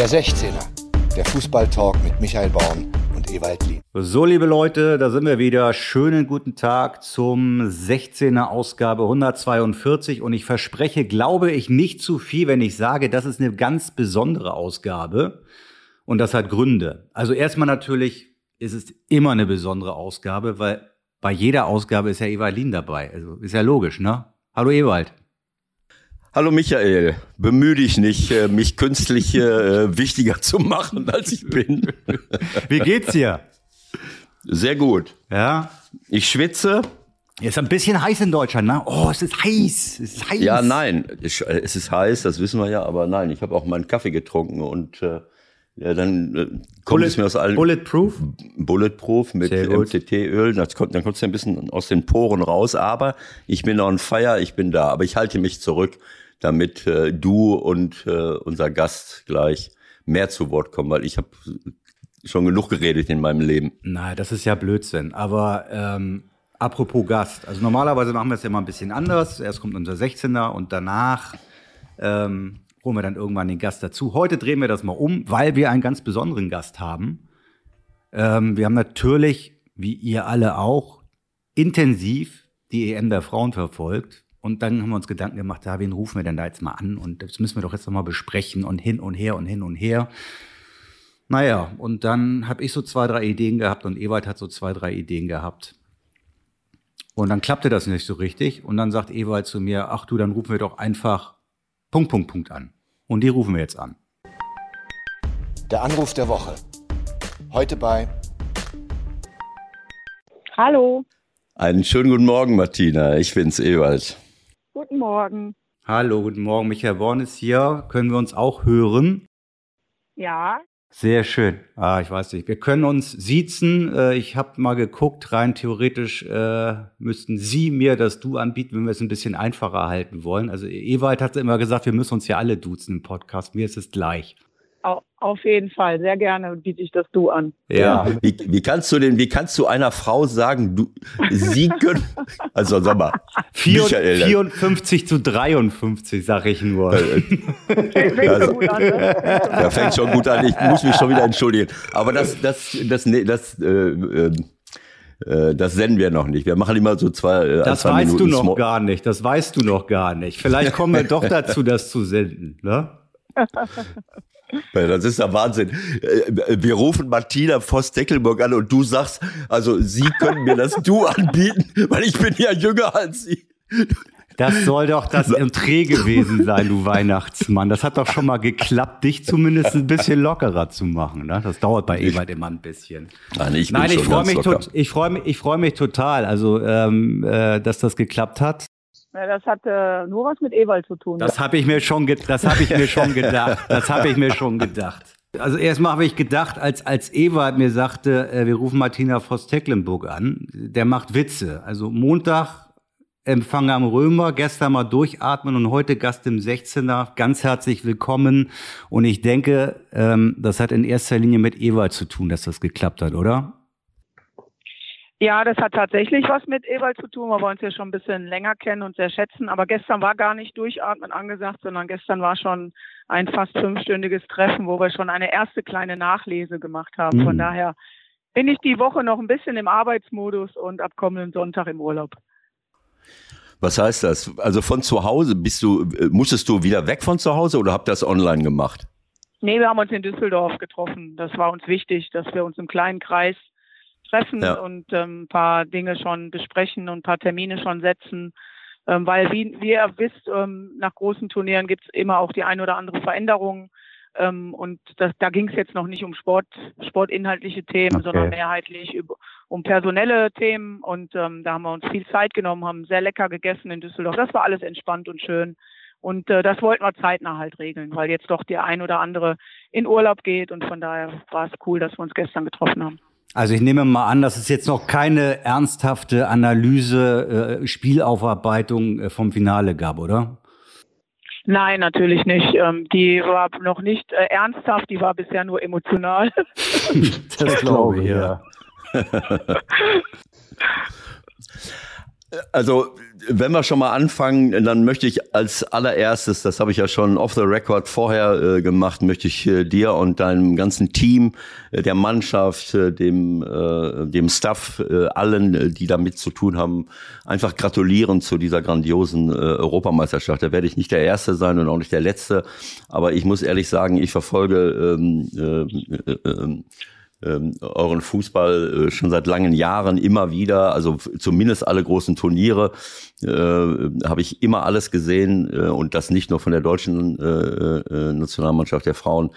Der 16er, der Fußballtalk mit Michael Baum und Ewald Lien. So, liebe Leute, da sind wir wieder. Schönen guten Tag zum 16er Ausgabe 142. Und ich verspreche, glaube ich, nicht zu viel, wenn ich sage, das ist eine ganz besondere Ausgabe. Und das hat Gründe. Also erstmal natürlich ist es immer eine besondere Ausgabe, weil bei jeder Ausgabe ist ja Ewald Lien dabei. Also ist ja logisch, ne? Hallo Ewald. Hallo Michael, bemühe dich nicht, äh, mich künstlich äh, wichtiger zu machen, als ich bin. Wie geht's dir? Sehr gut. Ja. Ich schwitze. Ist ein bisschen heiß in Deutschland, ne? Oh, es ist heiß. Es ist heiß. Ja, nein, es ist heiß, das wissen wir ja, aber nein, ich habe auch meinen Kaffee getrunken und äh, ja, dann äh, kommt es mir aus allen Bulletproof? Bulletproof mit kommt, dann kommt es ein bisschen aus den Poren raus. Aber ich bin on fire, ich bin da. Aber ich halte mich zurück, damit äh, du und äh, unser Gast gleich mehr zu Wort kommen, weil ich habe schon genug geredet in meinem Leben. Nein, das ist ja Blödsinn. Aber ähm, apropos Gast. Also normalerweise machen wir es ja mal ein bisschen anders. Erst kommt unser 16er und danach ähm, holen wir dann irgendwann den Gast dazu. Heute drehen wir das mal um, weil wir einen ganz besonderen Gast haben. Ähm, wir haben natürlich, wie ihr alle auch, intensiv die EM der Frauen verfolgt. Und dann haben wir uns Gedanken gemacht, ja, wen rufen wir denn da jetzt mal an? Und das müssen wir doch jetzt noch mal besprechen und hin und her und hin und her. Naja, und dann habe ich so zwei, drei Ideen gehabt und Ewald hat so zwei, drei Ideen gehabt. Und dann klappte das nicht so richtig. Und dann sagt Ewald zu mir, ach du, dann rufen wir doch einfach Punkt, Punkt, Punkt an. Und die rufen wir jetzt an. Der Anruf der Woche. Heute bei Hallo, Einen schönen guten Morgen, Martina. Ich bin's, Ewald. Guten Morgen. Hallo, guten Morgen. Michael Born ist hier. Können wir uns auch hören? Ja, Sehr schön. Ah, ich weiß nicht. Wir können uns siezen. Äh, Ich habe mal geguckt, rein theoretisch äh, müssten Sie mir das Du anbieten, wenn wir es ein bisschen einfacher halten wollen. Also Ewald hat immer gesagt, wir müssen uns ja alle duzen im Podcast. Mir ist es gleich. Au auf jeden Fall. Sehr gerne biete ich das Du an. Ja. Wie, wie kannst du denn, wie kannst du einer Frau sagen, du, sie können, also sag mal, Vier- Michael, 54 zu 53, sag ich nur. Fängt Also- so gut an, ne? Da fängt schon gut an. Ich muss mich schon wieder entschuldigen. Aber das, das, das, nee, das, äh, äh, äh, das senden wir noch nicht. Wir machen immer so zwei, äh, Das zwei weißt Minuten du noch Small- gar nicht. Das weißt du noch gar nicht. Vielleicht kommen wir doch dazu, das zu senden. Ne? Ja, Das ist der Wahnsinn. Äh, Wir rufen Martina Voss-Deckelburg an und du sagst, also sie können mir das Du anbieten, weil ich bin ja jünger als sie. Das soll doch das Entree gewesen sein, du Weihnachtsmann. Das hat doch schon mal geklappt, dich zumindest ein bisschen lockerer zu machen. Ne? Das dauert bei Ewald immer ein bisschen. Nein, ich Nein, ich freue mich, ich freue mich, ich freue mich total. Also, ähm, äh, dass das geklappt hat. Ja, das hat äh, nur was mit Ewald zu tun. Das habe ich mir schon, das habe ich mir schon gedacht. Das habe ich mir schon gedacht. Also erstmal habe ich gedacht, als als Ewald mir sagte, äh, wir rufen Martina Voss-Tecklenburg an, der macht Witze. Also Montag Empfang am Römer, gestern mal durchatmen und heute Gast im 16er. Ganz herzlich willkommen. Und ich denke, ähm, das hat in erster Linie mit Ewald zu tun, dass das geklappt hat, oder? Ja, das hat tatsächlich was mit Ewald zu tun, weil wir uns ja schon ein bisschen länger kennen und sehr schätzen. Aber gestern war gar nicht durchatmen angesagt, sondern gestern war schon ein fast fünfstündiges Treffen, wo wir schon eine erste kleine Nachlese gemacht haben. Von Mhm. daher bin ich die Woche noch ein bisschen im Arbeitsmodus und ab kommenden Sonntag im Urlaub. Was heißt das? Also von zu Hause bist du, äh, musstest du wieder weg von zu Hause oder habt ihr das online gemacht? Nee, wir haben uns in Düsseldorf getroffen. Das war uns wichtig, dass wir uns im kleinen Kreis treffen Ja. und ähm, ein paar Dinge schon besprechen und ein paar Termine schon setzen. Ähm, weil, wie, wie ihr wisst, ähm, nach großen Turnieren gibt es immer auch die ein oder andere Veränderung. Ähm, und das, da ging es jetzt noch nicht um Sport, sportinhaltliche Themen, Okay. sondern mehrheitlich über, um personelle Themen. Und ähm, da haben wir uns viel Zeit genommen, haben sehr lecker gegessen in Düsseldorf. Das war alles entspannt und schön. Und äh, das wollten wir zeitnah halt regeln, weil jetzt doch der ein oder andere in Urlaub geht. Und von daher war es cool, dass wir uns gestern getroffen haben. Also ich nehme mal an, dass es jetzt noch keine ernsthafte Analyse, äh, Spielaufarbeitung äh, vom Finale gab, oder? Nein, natürlich nicht. Ähm, die war noch nicht äh, ernsthaft, die war bisher nur emotional. Das glaube ich, ja. Also, wenn wir schon mal anfangen, dann möchte ich als allererstes, das habe ich ja schon off the record vorher äh, gemacht, möchte ich äh, dir und deinem ganzen Team, äh, der Mannschaft, äh, dem, äh, dem Staff, äh, allen, die damit zu tun haben, einfach gratulieren zu dieser grandiosen Europameisterschaft. Da werde ich nicht der Erste sein und auch nicht der Letzte, aber ich muss ehrlich sagen, ich verfolge ähm, ähm, euren Fußball äh, schon seit langen Jahren immer wieder, also zumindest alle großen Turniere, äh, habe ich immer alles gesehen äh, und das nicht nur von der deutschen äh, äh, Nationalmannschaft der Frauen.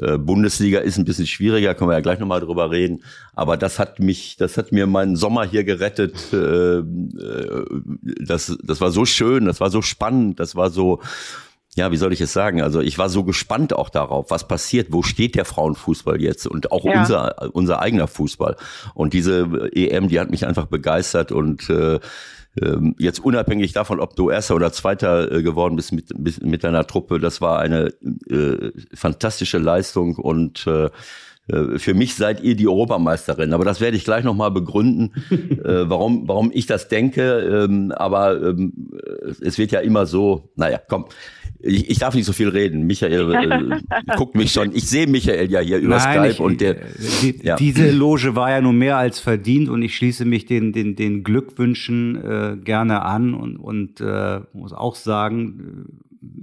Äh, Bundesliga ist ein bisschen schwieriger, können wir ja gleich nochmal drüber reden. Aber das hat mich, das hat mir meinen Sommer hier gerettet. Äh, das, das war so schön, das war so spannend, das war so, ja, wie soll ich es sagen? Also ich war so gespannt auch darauf, was passiert, wo steht der Frauenfußball jetzt und auch ja. unser, unser eigener Fußball. Und diese EM, die hat mich einfach begeistert und äh, ähm, jetzt unabhängig davon, ob du Erster oder Zweiter äh, geworden bist mit, mit deiner Truppe, das war eine äh, fantastische Leistung und äh, äh, für mich seid ihr die Europameisterin, aber das werde ich gleich nochmal begründen, äh, warum, warum ich das denke. Ähm, aber ähm, es wird ja immer so, naja, komm, ich, ich darf nicht so viel reden. Michael äh, guckt mich schon. Ich sehe Michael ja hier über Nein, Skype ich, und der. Die, ja. Diese Loge war ja nun mehr als verdient und ich schließe mich den den den Glückwünschen äh, gerne an und und äh, muss auch sagen,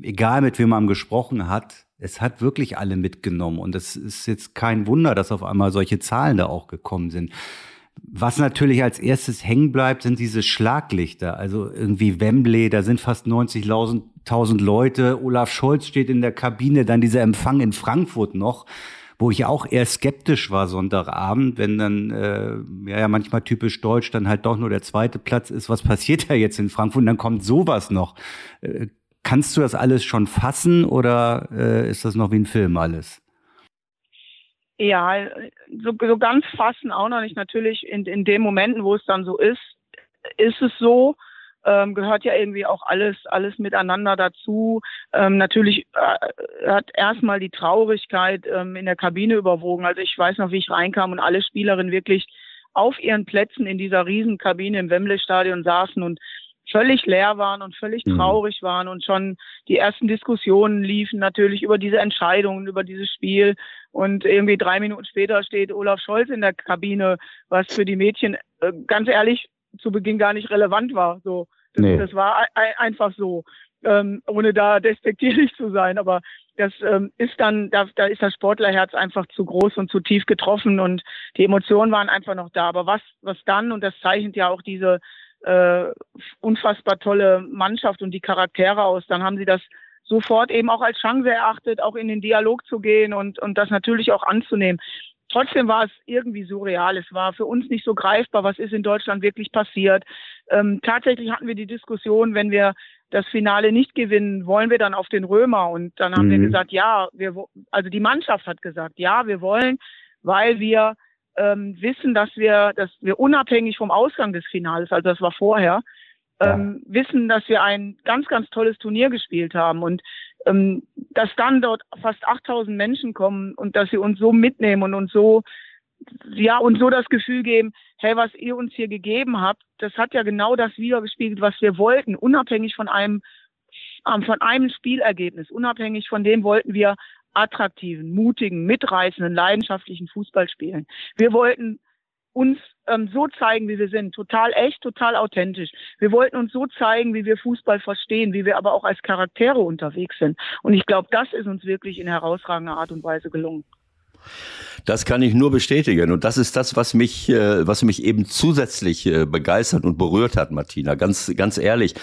äh, egal mit wem man gesprochen hat, es hat wirklich alle mitgenommen und es ist jetzt kein Wunder, dass auf einmal solche Zahlen da auch gekommen sind. Was natürlich als erstes hängen bleibt, sind diese Schlaglichter. Also irgendwie Wembley, da sind fast 90.000 Leute. Olaf Scholz steht in der Kabine, dann dieser Empfang in Frankfurt noch wo ich auch eher skeptisch war Sonntagabend, wenn dann äh, ja, ja manchmal typisch deutsch dann halt doch nur der zweite Platz ist. Was passiert da jetzt in Frankfurt? Und dann kommt sowas noch. Äh, kannst du das alles schon fassen oder äh, ist das noch wie ein Film alles? Ja, so, so ganz fassen auch noch nicht. Natürlich in, in den Momenten, wo es dann so ist, ist es so. Ähm, gehört ja irgendwie auch alles, alles miteinander dazu. Ähm, natürlich äh, hat erstmal die Traurigkeit ähm, in der Kabine überwogen. Also ich weiß noch, wie ich reinkam und alle Spielerinnen wirklich auf ihren Plätzen in dieser Riesenkabine im Wembley-Stadion saßen und völlig leer waren und völlig mhm. traurig waren und schon die ersten Diskussionen liefen natürlich über diese Entscheidungen, über dieses Spiel. Und irgendwie drei Minuten später steht Olaf Scholz in der Kabine, was für die Mädchen äh, ganz ehrlich zu Beginn gar nicht relevant war. So, das, nee. das war einfach so, ähm, ohne da despektierlich zu sein. Aber das ähm, ist dann, da, da ist das Sportlerherz einfach zu groß und zu tief getroffen und die Emotionen waren einfach noch da. Aber was, was dann, und das zeichnet ja auch diese äh, unfassbar tolle Mannschaft und die Charaktere aus, dann haben sie das sofort eben auch als Chance erachtet, auch in den Dialog zu gehen und, und das natürlich auch anzunehmen. Trotzdem war es irgendwie surreal. Es war für uns nicht so greifbar, was ist in Deutschland wirklich passiert. Ähm, tatsächlich hatten wir die Diskussion, wenn wir das Finale nicht gewinnen, wollen wir dann auf den Römer? Und dann haben mhm. wir gesagt, ja, wir, also die Mannschaft hat gesagt, ja, wir wollen, weil wir ähm, wissen, dass wir, dass wir unabhängig vom Ausgang des Finales, also das war vorher, ähm, ja. wissen, dass wir ein ganz, ganz tolles Turnier gespielt haben und ähm, dass dann dort fast 8000 Menschen kommen und dass sie uns so mitnehmen und uns so, ja, und so das Gefühl geben, hey, was ihr uns hier gegeben habt, das hat ja genau das wiedergespiegelt, was wir wollten, unabhängig von einem, ähm, von einem Spielergebnis, unabhängig von dem wollten wir attraktiven, mutigen, mitreißenden, leidenschaftlichen Fußball spielen. Wir wollten uns ähm, so zeigen, wie wir sind, total echt, total authentisch. Wir wollten uns so zeigen, wie wir Fußball verstehen, wie wir aber auch als Charaktere unterwegs sind. Und ich glaube, das ist uns wirklich in herausragender Art und Weise gelungen. Das kann ich nur bestätigen. Und das ist das, was mich, äh, was mich eben zusätzlich äh, begeistert und berührt hat, Martina. Ganz, ganz ehrlich.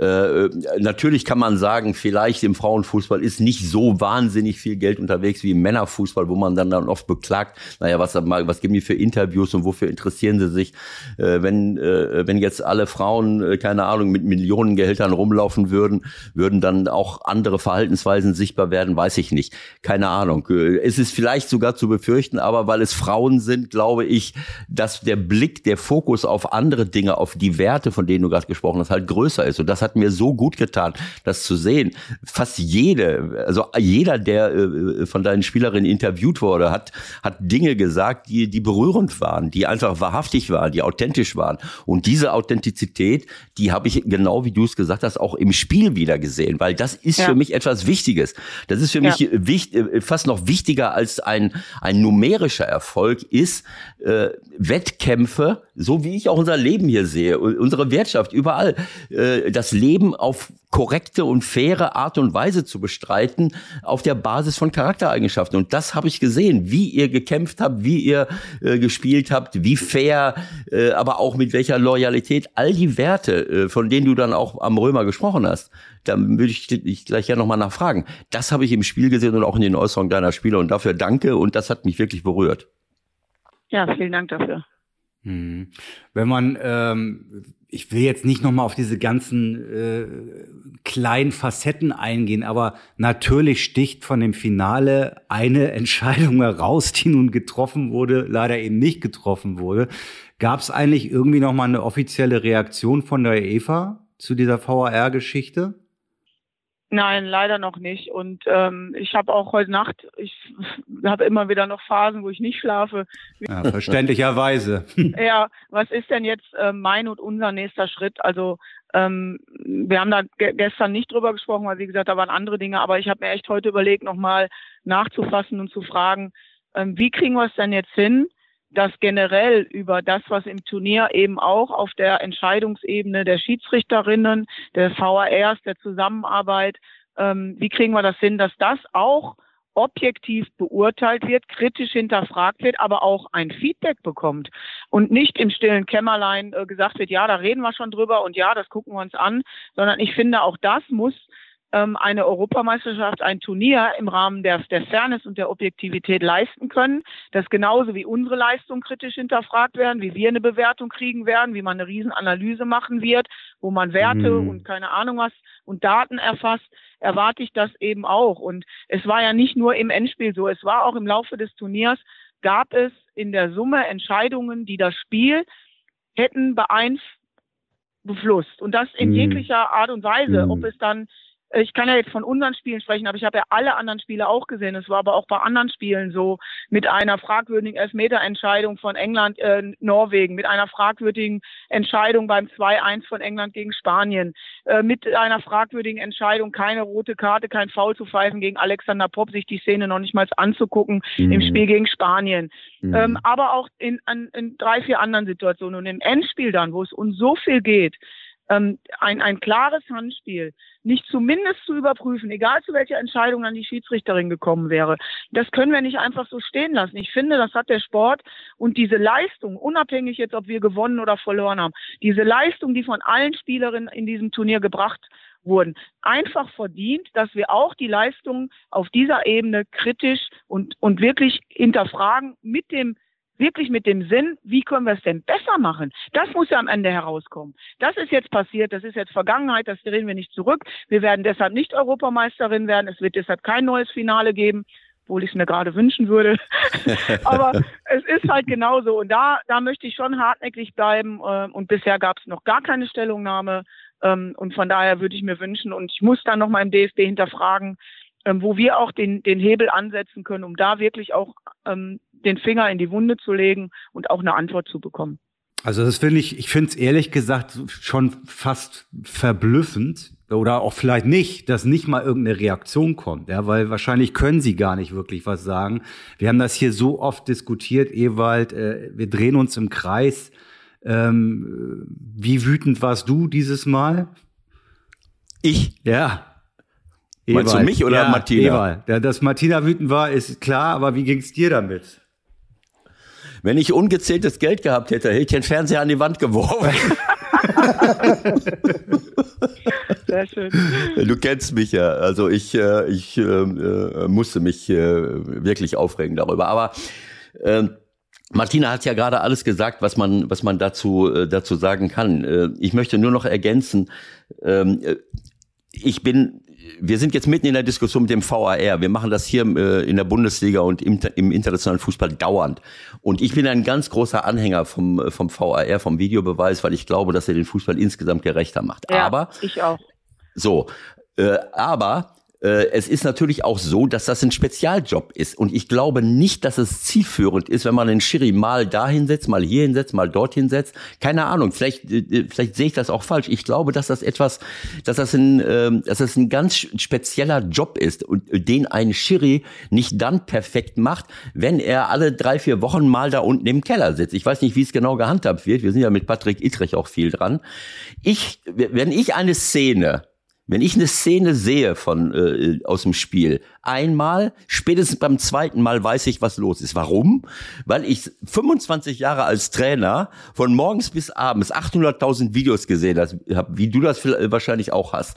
Äh, natürlich kann man sagen, vielleicht im Frauenfußball ist nicht so wahnsinnig viel Geld unterwegs wie im Männerfußball, wo man dann, dann oft beklagt, naja, was, was geben die für Interviews und wofür interessieren sie sich, wenn, wenn jetzt alle Frauen, keine Ahnung, mit Millionengehältern rumlaufen würden, würden dann auch andere Verhaltensweisen sichtbar werden, weiß ich nicht. Keine Ahnung. Es ist vielleicht so sogar zu befürchten, aber weil es Frauen sind, glaube ich, dass der Blick, der Fokus auf andere Dinge, auf die Werte, von denen du gerade gesprochen hast, halt größer ist. Und das hat mir so gut getan, das zu sehen. Fast jede, also jeder, der äh, von deinen Spielerinnen interviewt wurde, hat, hat Dinge gesagt, die, die berührend waren, die einfach wahrhaftig waren, die authentisch waren. Und diese Authentizität, die habe ich genau wie du es gesagt hast, auch im Spiel wieder gesehen, weil das ist ja. für mich etwas Wichtiges. Das ist für ja. mich wichtig, äh, fast noch wichtiger als ein, ein numerischer Erfolg ist äh, Wettkämpfe, so wie ich auch unser Leben hier sehe, unsere Wirtschaft, überall, äh, das Leben auf korrekte und faire Art und Weise zu bestreiten auf der Basis von Charaktereigenschaften. Und das habe ich gesehen, wie ihr gekämpft habt, wie ihr äh, gespielt habt, wie fair, äh, aber auch mit welcher Loyalität. All die Werte, äh, von denen du dann auch am Römer gesprochen hast, da würde ich dich gleich ja nochmal nachfragen. Das habe ich im Spiel gesehen und auch in den Äußerungen deiner Spieler. Und dafür danke. Und das hat mich wirklich berührt. Ja, vielen Dank dafür. Hm. Wenn man, ähm, ich will jetzt nicht nochmal auf diese ganzen äh, kleinen Facetten eingehen, aber natürlich sticht von dem Finale eine Entscheidung heraus, die nun getroffen wurde, leider eben nicht getroffen wurde. Gab es eigentlich irgendwie nochmal eine offizielle Reaktion von der EVA zu dieser VAR-Geschichte? Nein, leider noch nicht. Und ähm, ich habe auch heute Nacht, ich habe immer wieder noch Phasen, wo ich nicht schlafe. Ja, verständlicherweise. ja, was ist denn jetzt äh, mein und unser nächster Schritt? Also ähm, wir haben da gestern nicht drüber gesprochen, weil wie gesagt, da waren andere Dinge, aber ich habe mir echt heute überlegt, nochmal nachzufassen und zu fragen, ähm, wie kriegen wir es denn jetzt hin, dass generell über das, was im Turnier eben auch auf der Entscheidungsebene der Schiedsrichterinnen, der VARs, der Zusammenarbeit, ähm, wie kriegen wir das hin, dass das auch objektiv beurteilt wird, kritisch hinterfragt wird, aber auch ein Feedback bekommt und nicht im stillen Kämmerlein äh, gesagt wird, ja, da reden wir schon drüber und ja, das gucken wir uns an, sondern ich finde, auch das muss ähm, eine Europameisterschaft, ein Turnier im Rahmen der, der Fairness und der Objektivität leisten können, dass genauso wie unsere Leistungen kritisch hinterfragt werden, wie wir eine Bewertung kriegen werden, wie man eine Riesenanalyse machen wird, wo man Werte mhm. und keine Ahnung was und Daten erfasst, erwarte ich das eben auch. Und es war ja nicht nur im Endspiel so, es war auch im Laufe des Turniers, gab es in der Summe Entscheidungen, die das Spiel hätten beeinflusst. Und das in mhm. jeglicher Art und Weise, mhm. ob es dann ich kann ja jetzt von unseren Spielen sprechen, aber ich habe ja alle anderen Spiele auch gesehen. Es war aber auch bei anderen Spielen so, mit einer fragwürdigen Elfmeterentscheidung von England, äh, Norwegen, mit einer fragwürdigen Entscheidung beim 2-1 von England gegen Spanien, äh, mit einer fragwürdigen Entscheidung, keine rote Karte, kein Foul zu pfeifen gegen Alexander Popp, sich die Szene noch nicht mal anzugucken mhm. im Spiel gegen Spanien. Mhm. Ähm, aber auch in, in, in drei, vier anderen Situationen. Und im Endspiel dann, wo es uns so viel geht, ähm, ein, ein klares Handspiel nicht zumindest zu überprüfen, egal zu welcher Entscheidung dann die Schiedsrichterin gekommen wäre. Das können wir nicht einfach so stehen lassen. Ich finde, das hat der Sport und diese Leistung, unabhängig jetzt, ob wir gewonnen oder verloren haben, diese Leistung, die von allen Spielerinnen in diesem Turnier gebracht wurden, einfach verdient, dass wir auch die Leistung auf dieser Ebene kritisch und, und wirklich hinterfragen mit dem wirklich mit dem Sinn, wie können wir es denn besser machen? Das muss ja am Ende herauskommen. Das ist jetzt passiert, das ist jetzt Vergangenheit, das drehen wir nicht zurück. Wir werden deshalb nicht Europameisterin werden, es wird deshalb kein neues Finale geben, obwohl ich es mir gerade wünschen würde. Aber es ist halt genauso. Und da, da möchte ich schon hartnäckig bleiben. Ähm, und bisher gab es noch gar keine Stellungnahme. Ähm, und von daher würde ich mir wünschen, und ich muss dann nochmal im DFB hinterfragen, ähm, wo wir auch den, den Hebel ansetzen können, um da wirklich auch ähm, den Finger in die Wunde zu legen und auch eine Antwort zu bekommen. Also das finde ich, ich finde es ehrlich gesagt schon fast verblüffend oder auch vielleicht nicht, dass nicht mal irgendeine Reaktion kommt, ja, weil wahrscheinlich können sie gar nicht wirklich was sagen. Wir haben das hier so oft diskutiert, Ewald, äh, wir drehen uns im Kreis. Ähm, wie wütend warst du dieses Mal? Ich? Ja. Ewald. Meinst du mich oder ja, Martina? Ewald. Ja, dass Martina wütend war, ist klar, aber wie ging's dir damit? Wenn ich ungezähltes Geld gehabt hätte, hätte ich den Fernseher an die Wand geworfen. Sehr schön. Du kennst mich ja. Also ich, äh, ich äh, äh, musste mich äh, wirklich aufregen darüber. Aber äh, Martina hat ja gerade alles gesagt, was man, was man dazu, äh, dazu sagen kann. Äh, ich möchte nur noch ergänzen, ähm, ich bin wir sind jetzt mitten in der Diskussion mit dem VAR. Wir machen das hier äh, in der Bundesliga und im, im, internationalen Fußball dauernd. Und ich bin ein ganz großer Anhänger vom, äh, vom VAR, vom Videobeweis, weil ich glaube, dass er den Fußball insgesamt gerechter macht. Ja, aber ich auch. So, äh, aber es ist natürlich auch so, dass das ein Spezialjob ist. Und ich glaube nicht, dass es zielführend ist, wenn man den Schiri mal dahin setzt, mal hier hinsetzt, mal dorthin setzt. Keine Ahnung, vielleicht, äh, vielleicht sehe ich das auch falsch. Ich glaube, dass das etwas, dass das ein, ähm, dass das ein ganz spezieller Job ist und den ein Schiri nicht dann perfekt macht, wenn er alle drei, vier Wochen mal da unten im Keller sitzt. Ich weiß nicht, wie es genau gehandhabt wird. Wir sind ja mit Patrick Ittrich auch viel dran. Ich, wenn ich eine Szene wenn ich eine Szene sehe von äh, aus dem Spiel, einmal, spätestens beim zweiten Mal weiß ich, was los ist. Warum? Weil ich 25 Jahre als Trainer von morgens bis abends 800.000 Videos gesehen habe, wie du das wahrscheinlich auch hast.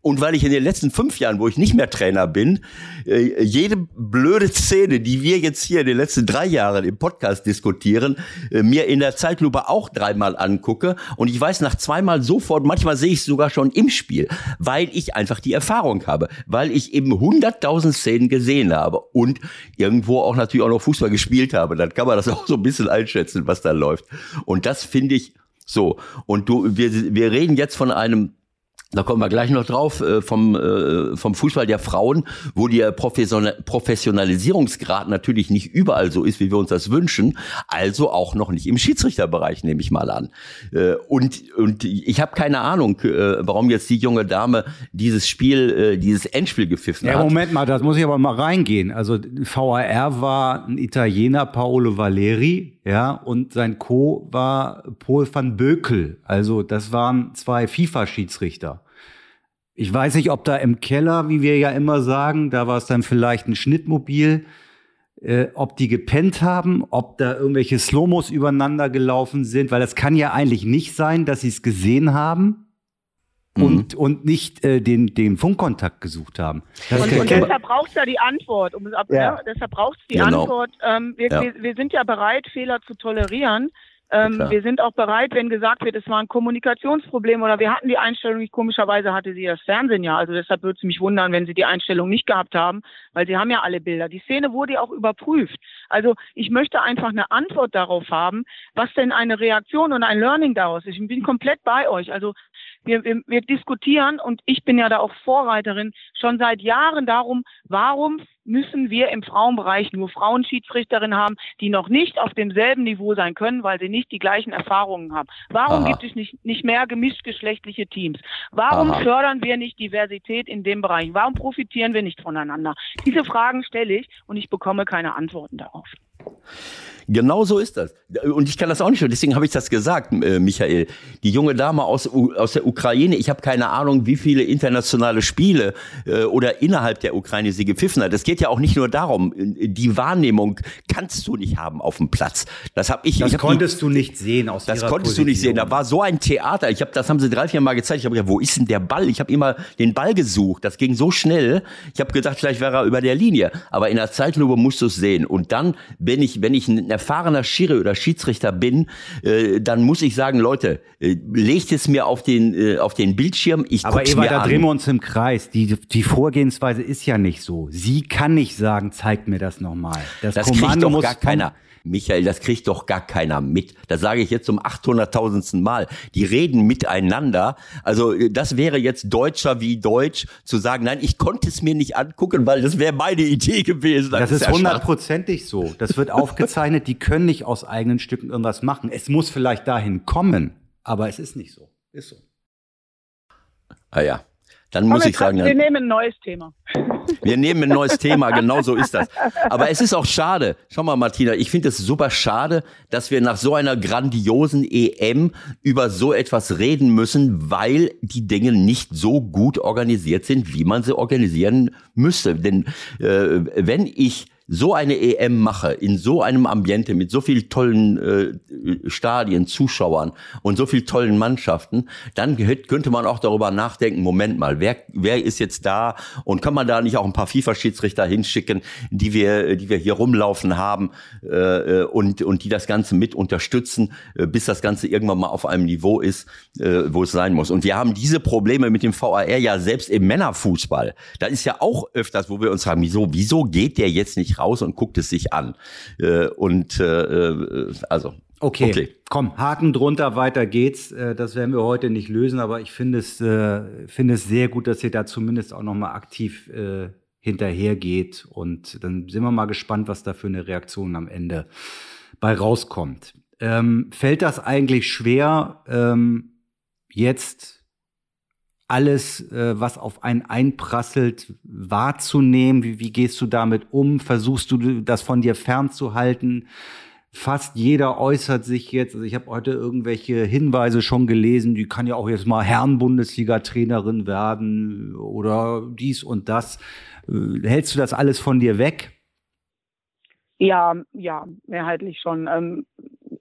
Und weil ich in den letzten fünf Jahren, wo ich nicht mehr Trainer bin, äh, jede blöde Szene, die wir jetzt hier in den letzten drei Jahren im Podcast diskutieren, äh, mir in der Zeitlupe auch dreimal angucke. Und ich weiß nach zweimal sofort, manchmal sehe ich es sogar schon im Spiel weil ich einfach die Erfahrung habe, weil ich eben hunderttausend Szenen gesehen habe und irgendwo auch natürlich auch noch Fußball gespielt habe. Dann kann man das auch so ein bisschen einschätzen, was da läuft. Und das finde ich so. Und du, wir, wir reden jetzt von einem da kommen wir gleich noch drauf, äh, vom, äh, vom Fußball der Frauen, wo der Professionalisierungsgrad natürlich nicht überall so ist, wie wir uns das wünschen, also auch noch nicht im Schiedsrichterbereich, nehme ich mal an. Äh, und, und ich habe keine Ahnung, warum jetzt die junge Dame dieses Spiel, dieses Endspiel gepfiffen ja, hat. Moment mal, das muss ich aber mal reingehen. Also VAR war ein Italiener, Paolo Valeri, ja, und sein Co. war Paul van Bökel. Also das waren zwei FIFA-Schiedsrichter. Ich weiß nicht, ob da im Keller, wie wir ja immer sagen, da war es dann vielleicht ein Schnittmobil, äh, ob die gepennt haben, ob da irgendwelche Slomos übereinander gelaufen sind, weil das kann ja eigentlich nicht sein, dass sie es gesehen haben mhm. und, und nicht äh, den, den Funkkontakt gesucht haben. und, und deshalb braucht es ja die Antwort. Um, ab, ja. Ja, deshalb braucht es die genau. Antwort. Ähm, wir, ja. wir, wir sind ja bereit, Fehler zu tolerieren. Ähm, wir sind auch bereit, wenn gesagt wird, es war ein Kommunikationsproblem oder wir hatten die Einstellung nicht. Komischerweise hatte sie das Fernsehen ja. Also deshalb würde es mich wundern, wenn sie die Einstellung nicht gehabt haben, weil sie haben ja alle Bilder. Die Szene wurde ja auch überprüft. Also ich möchte einfach eine Antwort darauf haben, was denn eine Reaktion und ein Learning daraus ist. Ich bin komplett bei euch. Also wir, wir, wir diskutieren und ich bin ja da auch Vorreiterin schon seit Jahren darum, warum müssen wir im Frauenbereich nur Frauenschiedsrichterinnen haben, die noch nicht auf demselben Niveau sein können, weil sie nicht die gleichen Erfahrungen haben. Warum Aha. gibt es nicht, nicht mehr gemischtgeschlechtliche Teams? Warum Aha. fördern wir nicht Diversität in dem Bereich? Warum profitieren wir nicht voneinander? Diese Fragen stelle ich und ich bekomme keine Antworten darauf. Genau so ist das. Und ich kann das auch nicht, deswegen habe ich das gesagt, äh, Michael. Die junge Dame aus, aus der Ukraine, ich habe keine Ahnung, wie viele internationale Spiele äh, oder innerhalb der Ukraine sie gepfiffen hat. Es geht ja auch nicht nur darum, die Wahrnehmung kannst du nicht haben auf dem Platz. Das habe ich. Das ich hab konntest die, du nicht sehen aus Das konntest Position. du nicht sehen. Da war so ein Theater. Ich habe, das haben sie drei, vier Mal gezeigt. Ich habe gedacht, wo ist denn der Ball? Ich habe immer den Ball gesucht. Das ging so schnell. Ich habe gedacht, vielleicht wäre er über der Linie. Aber in der Zeitlupe musst du es sehen. Und dann, wenn ich, wenn ich erfahrener Schiri oder Schiedsrichter bin, äh, dann muss ich sagen, Leute, äh, legt es mir auf den, äh, auf den Bildschirm. Ich Aber Eva, da an. drehen wir uns im Kreis. Die, die Vorgehensweise ist ja nicht so. Sie kann nicht sagen, zeigt mir das nochmal. Das, das Kommando kriegt doch gar keiner. Michael, das kriegt doch gar keiner mit. Das sage ich jetzt zum 800.000. Mal. Die reden miteinander. Also äh, das wäre jetzt Deutscher wie Deutsch zu sagen, nein, ich konnte es mir nicht angucken, weil das wäre meine Idee gewesen. Das, das ist hundertprozentig so. Das wird aufgezeichnet. Die können nicht aus eigenen Stücken irgendwas machen. Es muss vielleicht dahin kommen, aber es ist nicht so. Ist so. Ah ja. Dann muss ich sagen, wir nehmen ein neues Thema. Wir nehmen ein neues Thema, genau so ist das. Aber es ist auch schade. Schau mal, Martina, ich finde es super schade, dass wir nach so einer grandiosen EM über so etwas reden müssen, weil die Dinge nicht so gut organisiert sind, wie man sie organisieren müsste. Denn äh, wenn ich so eine EM mache, in so einem Ambiente mit so viel tollen äh, Stadien, Zuschauern und so viel tollen Mannschaften, dann könnte man auch darüber nachdenken, Moment mal, wer, wer ist jetzt da und kann man da nicht auch ein paar FIFA-Schiedsrichter hinschicken, die wir, die wir hier rumlaufen haben äh, und, und die das Ganze mit unterstützen, äh, bis das Ganze irgendwann mal auf einem Niveau ist, äh, wo es sein muss. Und wir haben diese Probleme mit dem VAR ja selbst im Männerfußball. Da ist ja auch öfters, wo wir uns fragen, wieso, wieso geht der jetzt nicht raus und guckt es sich an? Äh, und äh, äh also Okay. okay, komm, Haken drunter, weiter geht's. Äh, das werden wir heute nicht lösen, aber ich finde es, äh, finde es sehr gut, dass ihr da zumindest auch nochmal aktiv äh, hinterhergeht. Und dann sind wir mal gespannt, was da für eine Reaktion am Ende bei rauskommt. Ähm, fällt das eigentlich schwer, ähm, jetzt alles, äh, was auf einen einprasselt, wahrzunehmen? Wie, wie gehst du damit um? Versuchst du das von dir fernzuhalten? Fast jeder äußert sich jetzt. Also ich habe heute irgendwelche Hinweise schon gelesen, die kann ja auch jetzt mal Herren-Bundesliga-Trainerin werden oder dies und das. Äh, hältst du das alles von dir weg? Ja, ja, mehrheitlich schon. Ähm,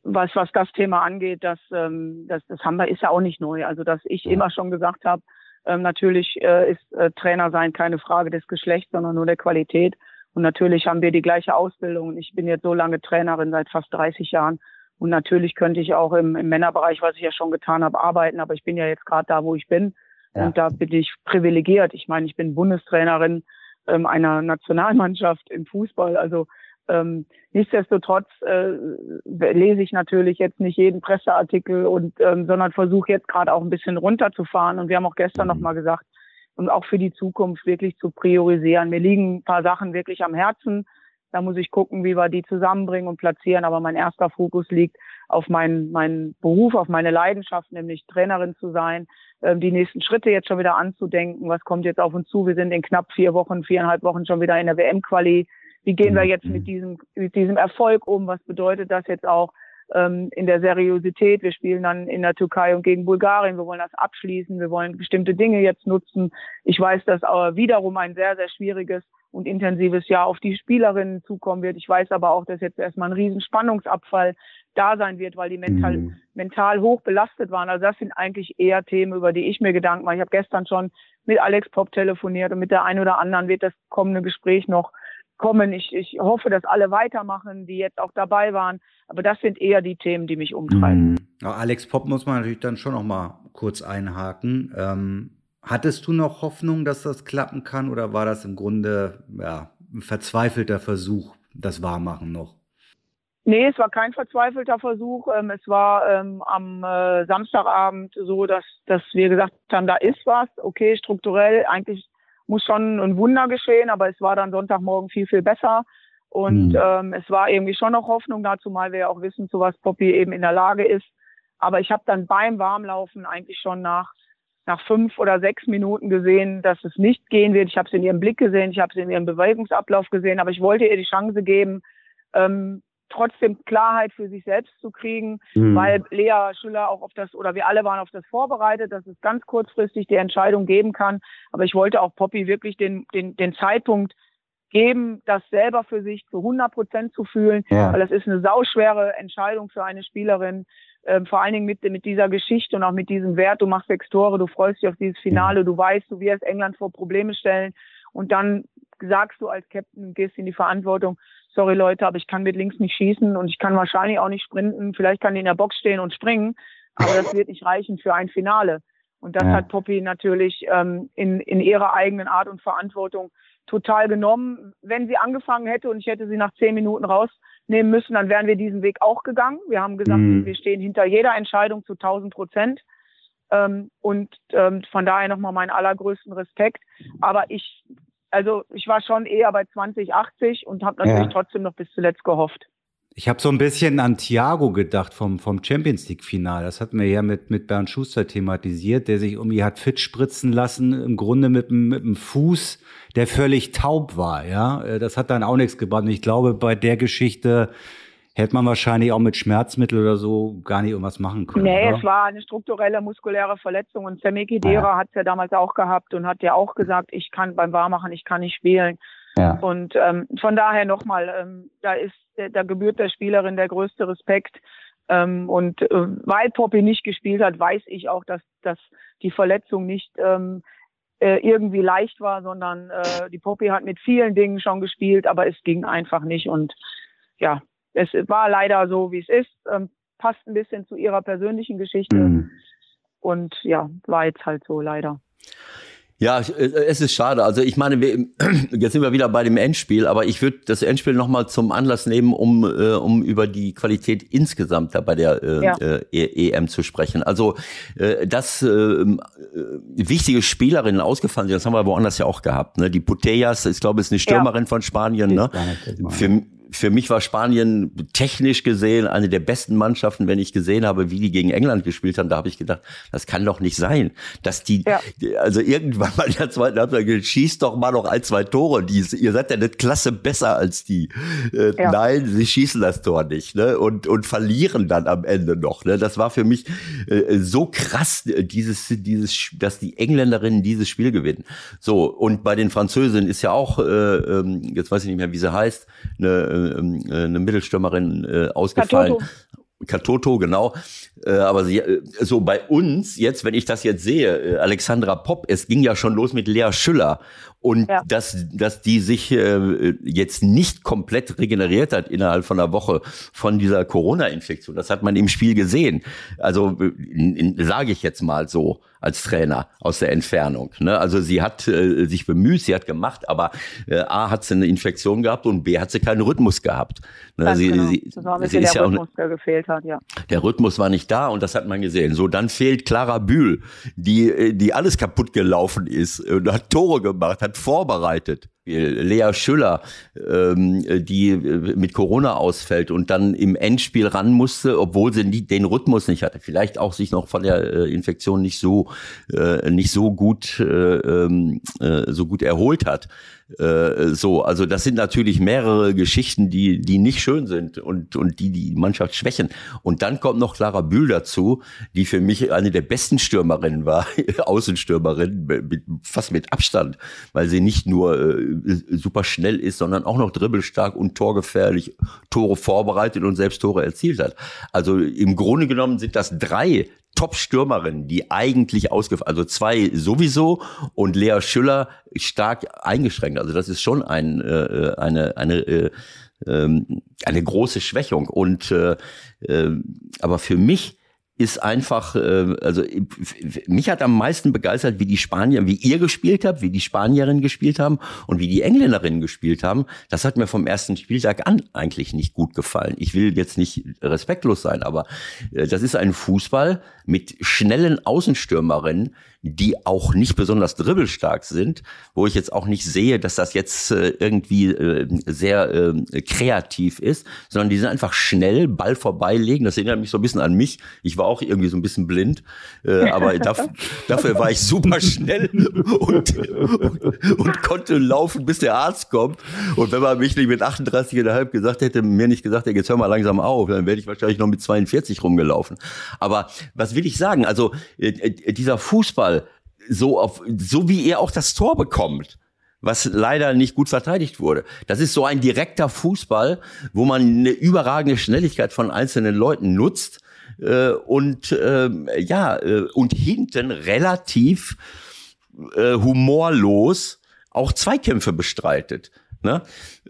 was, was das Thema angeht, das, ähm, das, das haben wir, ist ja auch nicht neu. Also, dass ich immer schon gesagt habe, ähm, natürlich äh, ist äh, Trainer sein keine Frage des Geschlechts, sondern nur der Qualität. Und natürlich haben wir die gleiche Ausbildung. Ich bin jetzt so lange Trainerin seit fast 30 Jahren. Und natürlich könnte ich auch im, im Männerbereich, was ich ja schon getan habe, arbeiten. Aber ich bin ja jetzt gerade da, wo ich bin. Ja. Und da bin ich privilegiert. Ich meine, ich bin Bundestrainerin ähm, einer Nationalmannschaft im Fußball. Also ähm, nichtsdestotrotz äh, lese ich natürlich jetzt nicht jeden Presseartikel und ähm, sondern versuche jetzt gerade auch ein bisschen runterzufahren. Und wir haben auch gestern mhm. noch mal gesagt, und auch für die Zukunft wirklich zu priorisieren. Mir liegen ein paar Sachen wirklich am Herzen. Da muss ich gucken, wie wir die zusammenbringen und platzieren. Aber mein erster Fokus liegt auf meinen, meinen Beruf, auf meine Leidenschaft, nämlich Trainerin zu sein, ähm, die nächsten Schritte jetzt schon wieder anzudenken. Was kommt jetzt auf uns zu? Wir sind in knapp vier Wochen, viereinhalb Wochen schon wieder in der WM-Quali. Wie gehen wir jetzt mit diesem, mit diesem Erfolg um? Was bedeutet das jetzt auch ähm, in der Seriosität. Wir spielen dann in der Türkei und gegen Bulgarien. Wir wollen das abschließen. Wir wollen bestimmte Dinge jetzt nutzen. Ich weiß, dass aber wiederum ein sehr, sehr schwieriges und intensives Jahr auf die Spielerinnen zukommen wird. Ich weiß aber auch, dass jetzt erstmal ein riesen Spannungsabfall da sein wird, weil die mental, mhm. mental hoch belastet waren. Also das sind eigentlich eher Themen, über die ich mir Gedanken mache. Ich habe gestern schon mit Alex Pop telefoniert und mit der einen oder anderen wird das kommende Gespräch noch kommen. Ich, ich hoffe, dass alle weitermachen, die jetzt auch dabei waren. Aber das sind eher die Themen, die mich umtreiben. Mhm. Alex Pop muss man natürlich dann schon noch mal kurz einhaken. Ähm, hattest du noch Hoffnung, dass das klappen kann, oder war das im Grunde ja, ein verzweifelter Versuch, das Wahrmachen noch? Nee, es war kein verzweifelter Versuch. Ähm, es war ähm, am äh, Samstagabend so, dass, dass wir gesagt haben, da ist was. Okay, strukturell eigentlich muss schon ein Wunder geschehen, aber es war dann Sonntagmorgen viel, viel besser. Und mhm. ähm, es war irgendwie schon noch Hoffnung dazu, mal wir ja auch wissen, zu was Poppy eben in der Lage ist. Aber ich habe dann beim Warmlaufen eigentlich schon nach nach fünf oder sechs Minuten gesehen, dass es nicht gehen wird. Ich habe es in ihrem Blick gesehen, ich habe es in ihrem Bewegungsablauf gesehen, aber ich wollte ihr die Chance geben, ähm, trotzdem Klarheit für sich selbst zu kriegen, mhm. weil Lea Schüller auch auf das, oder wir alle waren auf das vorbereitet, dass es ganz kurzfristig die Entscheidung geben kann. Aber ich wollte auch Poppy wirklich den, den, den Zeitpunkt geben, das selber für sich zu 100 Prozent zu fühlen, ja. weil das ist eine sauschwere Entscheidung für eine Spielerin, ähm, vor allen Dingen mit, mit dieser Geschichte und auch mit diesem Wert. Du machst sechs Tore, du freust dich auf dieses Finale, du weißt, du wirst England vor Probleme stellen und dann sagst du als Captain, gehst in die Verantwortung, sorry Leute, aber ich kann mit links nicht schießen und ich kann wahrscheinlich auch nicht sprinten. Vielleicht kann ich in der Box stehen und springen, aber das wird nicht reichen für ein Finale. Und das ja. hat Poppy natürlich ähm, in, in ihrer eigenen Art und Verantwortung total genommen. Wenn sie angefangen hätte und ich hätte sie nach zehn Minuten rausnehmen müssen, dann wären wir diesen Weg auch gegangen. Wir haben gesagt, mhm. wir stehen hinter jeder Entscheidung zu 1000 Prozent. Ähm, und ähm, von daher nochmal meinen allergrößten Respekt. Aber ich also ich war schon eher bei 2080 und habe natürlich ja. trotzdem noch bis zuletzt gehofft. Ich habe so ein bisschen an Thiago gedacht vom, vom Champions League-Final. Das hatten wir ja mit, mit Bernd Schuster thematisiert, der sich irgendwie hat fit spritzen lassen, im Grunde mit, mit dem Fuß, der völlig taub war. Ja, Das hat dann auch nichts gebracht. Und ich glaube, bei der Geschichte hätte man wahrscheinlich auch mit Schmerzmittel oder so gar nicht irgendwas machen können. Nee, oder? es war eine strukturelle muskuläre Verletzung und Sammy Khedira ah, ja. hat es ja damals auch gehabt und hat ja auch gesagt, ich kann beim Warmachen, ich kann nicht spielen. Ja. Und ähm, von daher nochmal, ähm, da ist, da gebührt der Spielerin der größte Respekt. Ähm, und äh, weil Poppy nicht gespielt hat, weiß ich auch, dass, dass die Verletzung nicht ähm, äh, irgendwie leicht war, sondern äh, die Poppy hat mit vielen Dingen schon gespielt, aber es ging einfach nicht. Und ja, es war leider so, wie es ist. Ähm, passt ein bisschen zu ihrer persönlichen Geschichte. Mhm. Und ja, war jetzt halt so leider. Ja, äh, es ist schade. Also ich meine, wir, jetzt sind wir wieder bei dem Endspiel, aber ich würde das Endspiel nochmal zum Anlass nehmen, um, äh, um über die Qualität insgesamt da bei der äh, ja. äh, EM zu sprechen. Also äh, dass äh, wichtige Spielerinnen ausgefallen sind, das haben wir woanders ja auch gehabt. Ne? Die Putellas, ich glaube, ist eine Stürmerin ja. von Spanien. Ne? Für, für mich war Spanien technisch gesehen eine der besten Mannschaften, wenn ich gesehen habe, wie die gegen England gespielt haben. Da habe ich gedacht, das kann doch nicht sein, dass die, ja. also irgendwann mal in der zweiten Halbzeit schießt doch mal noch ein, zwei Tore. Die, ihr seid ja nicht klasse besser als die. Äh, ja. Nein, sie schießen das Tor nicht ne? und, und verlieren dann am Ende noch. Ne? Das war für mich äh, so krass, dieses, dieses, dass die Engländerinnen dieses Spiel gewinnen. So, und bei den Französinnen ist ja auch, äh, ähm, jetzt weiß ich nicht mehr, wie sie heißt, eine ähm, äh, eine Mittelstürmerin äh, ausgefallen. Katoto. Katoto, genau. Äh, aber sie, äh, so bei uns jetzt, wenn ich das jetzt sehe, äh, Alexandra Popp, es ging ja schon los mit Lea Schüller und ja. dass, dass die sich äh, jetzt nicht komplett regeneriert hat innerhalb von einer Woche von dieser Corona-Infektion, das hat man im Spiel gesehen. Also sage ich jetzt mal so als Trainer aus der Entfernung. Ne? Also sie hat äh, sich bemüht, sie hat gemacht, aber äh, A hat sie eine Infektion gehabt und B hat sie keinen Rhythmus gehabt. Ne? Sie, genau. sie, ein bisschen der ja Rhythmus, der gefehlt hat, ja. Der Rhythmus war nicht da und das hat man gesehen. So, dann fehlt Clara Bühl, die, äh, die alles kaputt gelaufen ist und hat Tore gemacht, hat vorbereitet. Lea Schüller, ähm, die äh, mit Corona ausfällt und dann im Endspiel ran musste, obwohl sie nie, den Rhythmus nicht hatte. Vielleicht auch sich noch von der äh, Infektion nicht so äh, nicht so gut äh, ähm, äh, so gut erholt hat. Äh, so, also das sind natürlich mehrere Geschichten, die, die nicht schön sind und, und die die Mannschaft schwächen. Und dann kommt noch Clara Bühl dazu, die für mich eine der besten Stürmerinnen war, Außenstürmerin, mit, fast mit Abstand, weil sie nicht nur super schnell ist, sondern auch noch dribbelstark und torgefährlich Tore vorbereitet und selbst Tore erzielt hat. Also im Grunde genommen sind das drei Top-Stürmerinnen, die eigentlich ausgefallen, also zwei sowieso und Lea Schüller stark eingeschränkt. Also das ist schon ein, äh, eine, eine, äh, ähm, eine große Schwächung. Und äh, äh, aber für mich ist einfach, äh, also mich hat am meisten begeistert, wie die Spanier, wie ihr gespielt habt, wie die Spanierinnen gespielt haben und wie die Engländerinnen gespielt haben. Das hat mir vom ersten Spieltag an eigentlich nicht gut gefallen. Ich will jetzt nicht respektlos sein, aber äh, das ist ein Fußball mit schnellen Außenstürmerinnen, die auch nicht besonders dribbelstark sind, wo ich jetzt auch nicht sehe, dass das jetzt äh, irgendwie äh, sehr äh, kreativ ist, sondern die sind einfach schnell, Ball vorbeilegen. Das erinnert mich so ein bisschen an mich. Ich war auch irgendwie so ein bisschen blind, äh, aber dafür, dafür war ich super schnell und, und, und, konnte laufen, bis der Arzt kommt. Und wenn man mich nicht mit 38,5 gesagt hätte, mir nicht gesagt hätte, jetzt hör mal langsam auf, dann wäre ich wahrscheinlich noch mit 42 rumgelaufen. Aber was will ich sagen? Also äh, dieser Fußball, so auf, so wie er auch das Tor bekommt was leider nicht gut verteidigt wurde. Das ist so ein direkter Fußball, wo man eine überragende Schnelligkeit von einzelnen Leuten nutzt äh, und äh, ja äh, und hinten relativ äh, humorlos auch Zweikämpfe bestreitet. Ne?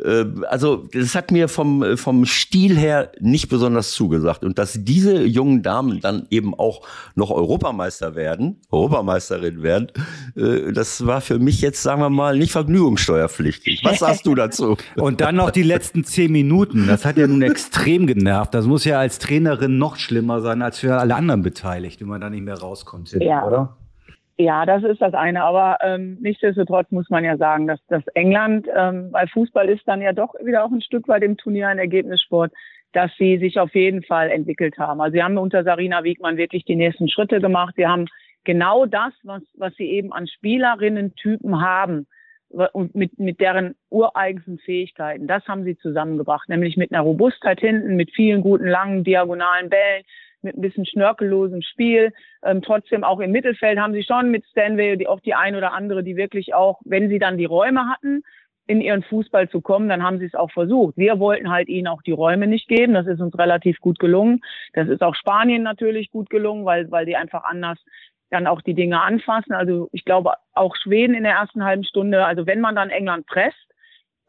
Äh, also das hat mir vom, vom Stil her nicht besonders zugesagt. Und dass diese jungen Damen dann eben auch noch Europameister werden, Europameisterin werden, äh, das war für mich jetzt, sagen wir mal, nicht vergnügungssteuerpflichtig. Was sagst du dazu? Und dann noch die letzten zehn Minuten. Das hat ja nun extrem genervt. Das muss ja als Trainerin noch schlimmer sein als für alle anderen Beteiligten, wenn man da nicht mehr rauskommt, ja. oder? Ja, das ist das eine. Aber ähm, nichtsdestotrotz muss man ja sagen, dass das England, ähm, weil Fußball ist dann ja doch wieder auch ein Stück weit im Turnier ein Ergebnissport, dass sie sich auf jeden Fall entwickelt haben. Also sie haben unter Sarina Wiegmann wirklich die nächsten Schritte gemacht. Sie haben genau das, was, was sie eben an Spielerinnen-Typen haben und mit, mit deren ureigensten Fähigkeiten, das haben sie zusammengebracht, nämlich mit einer Robustheit hinten, mit vielen guten langen diagonalen Bällen, mit ein bisschen schnörkellosem Spiel. Ähm, trotzdem auch im Mittelfeld haben sie schon mit Stanway die, auch die ein oder andere, die wirklich auch, wenn sie dann die Räume hatten, in ihren Fußball zu kommen, dann haben sie es auch versucht. Wir wollten halt ihnen auch die Räume nicht geben. Das ist uns relativ gut gelungen. Das ist auch Spanien natürlich gut gelungen, weil, weil die einfach anders dann auch die Dinge anfassen. Also ich glaube auch Schweden in der ersten halben Stunde, also wenn man dann England presst,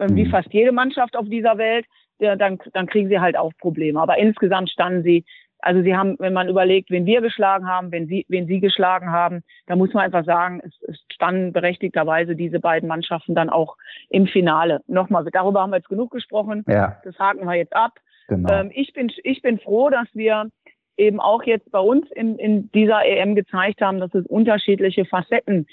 ähm, wie mhm. fast jede Mannschaft auf dieser Welt, dann, dann kriegen sie halt auch Probleme. Aber insgesamt standen sie, also sie haben, wenn man überlegt, wen wir geschlagen haben, wenn sie, wen sie geschlagen haben, da muss man einfach sagen, es, es standen berechtigterweise diese beiden Mannschaften dann auch im Finale. Nochmal, darüber haben wir jetzt genug gesprochen. Ja. Das haken wir jetzt ab. Genau. Ähm, ich bin, ich bin froh, dass wir eben auch jetzt bei uns in, in dieser EM gezeigt haben, dass es unterschiedliche Facetten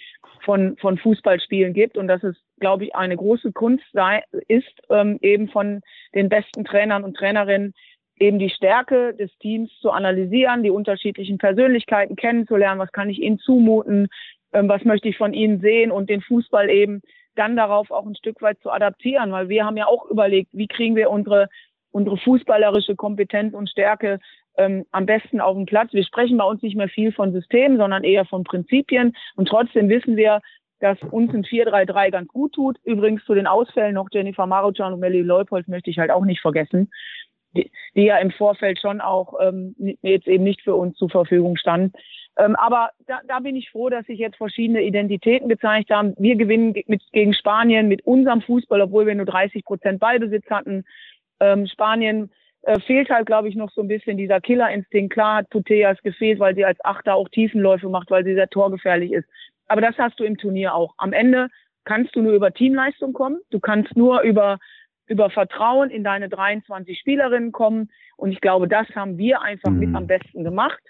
von, von Fußballspielen gibt und dass es, glaube ich, eine große Kunst sei, ist, ähm, eben von den besten Trainern und Trainerinnen eben die Stärke des Teams zu analysieren, die unterschiedlichen Persönlichkeiten kennenzulernen, was kann ich ihnen zumuten, ähm, was möchte ich von ihnen sehen und den Fußball eben dann darauf auch ein Stück weit zu adaptieren, weil wir haben ja auch überlegt, wie kriegen wir unsere unsere fußballerische Kompetenz und Stärke ähm, am besten auf dem Platz. Wir sprechen bei uns nicht mehr viel von Systemen, sondern eher von Prinzipien. Und trotzdem wissen wir, dass uns ein 4-3-3 ganz gut tut. Übrigens zu den Ausfällen noch Jennifer Maruchan und Melly Leupold möchte ich halt auch nicht vergessen, die, die ja im Vorfeld schon auch ähm, jetzt eben nicht für uns zur Verfügung standen. Ähm, aber da, da bin ich froh, dass sich jetzt verschiedene Identitäten gezeigt haben. Wir gewinnen mit, gegen Spanien mit unserem Fußball, obwohl wir nur 30 Prozent Ballbesitz hatten. Ähm, Spanien äh, fehlt halt, glaube ich, noch so ein bisschen dieser Killerinstinkt. Klar hat Puteas gefehlt, weil sie als Achter auch Tiefenläufe macht, weil sie sehr torgefährlich ist. Aber das hast du im Turnier auch. Am Ende kannst du nur über Teamleistung kommen. Du kannst nur über, über Vertrauen in deine 23 Spielerinnen kommen. Und ich glaube, das haben wir einfach mhm. mit am besten gemacht.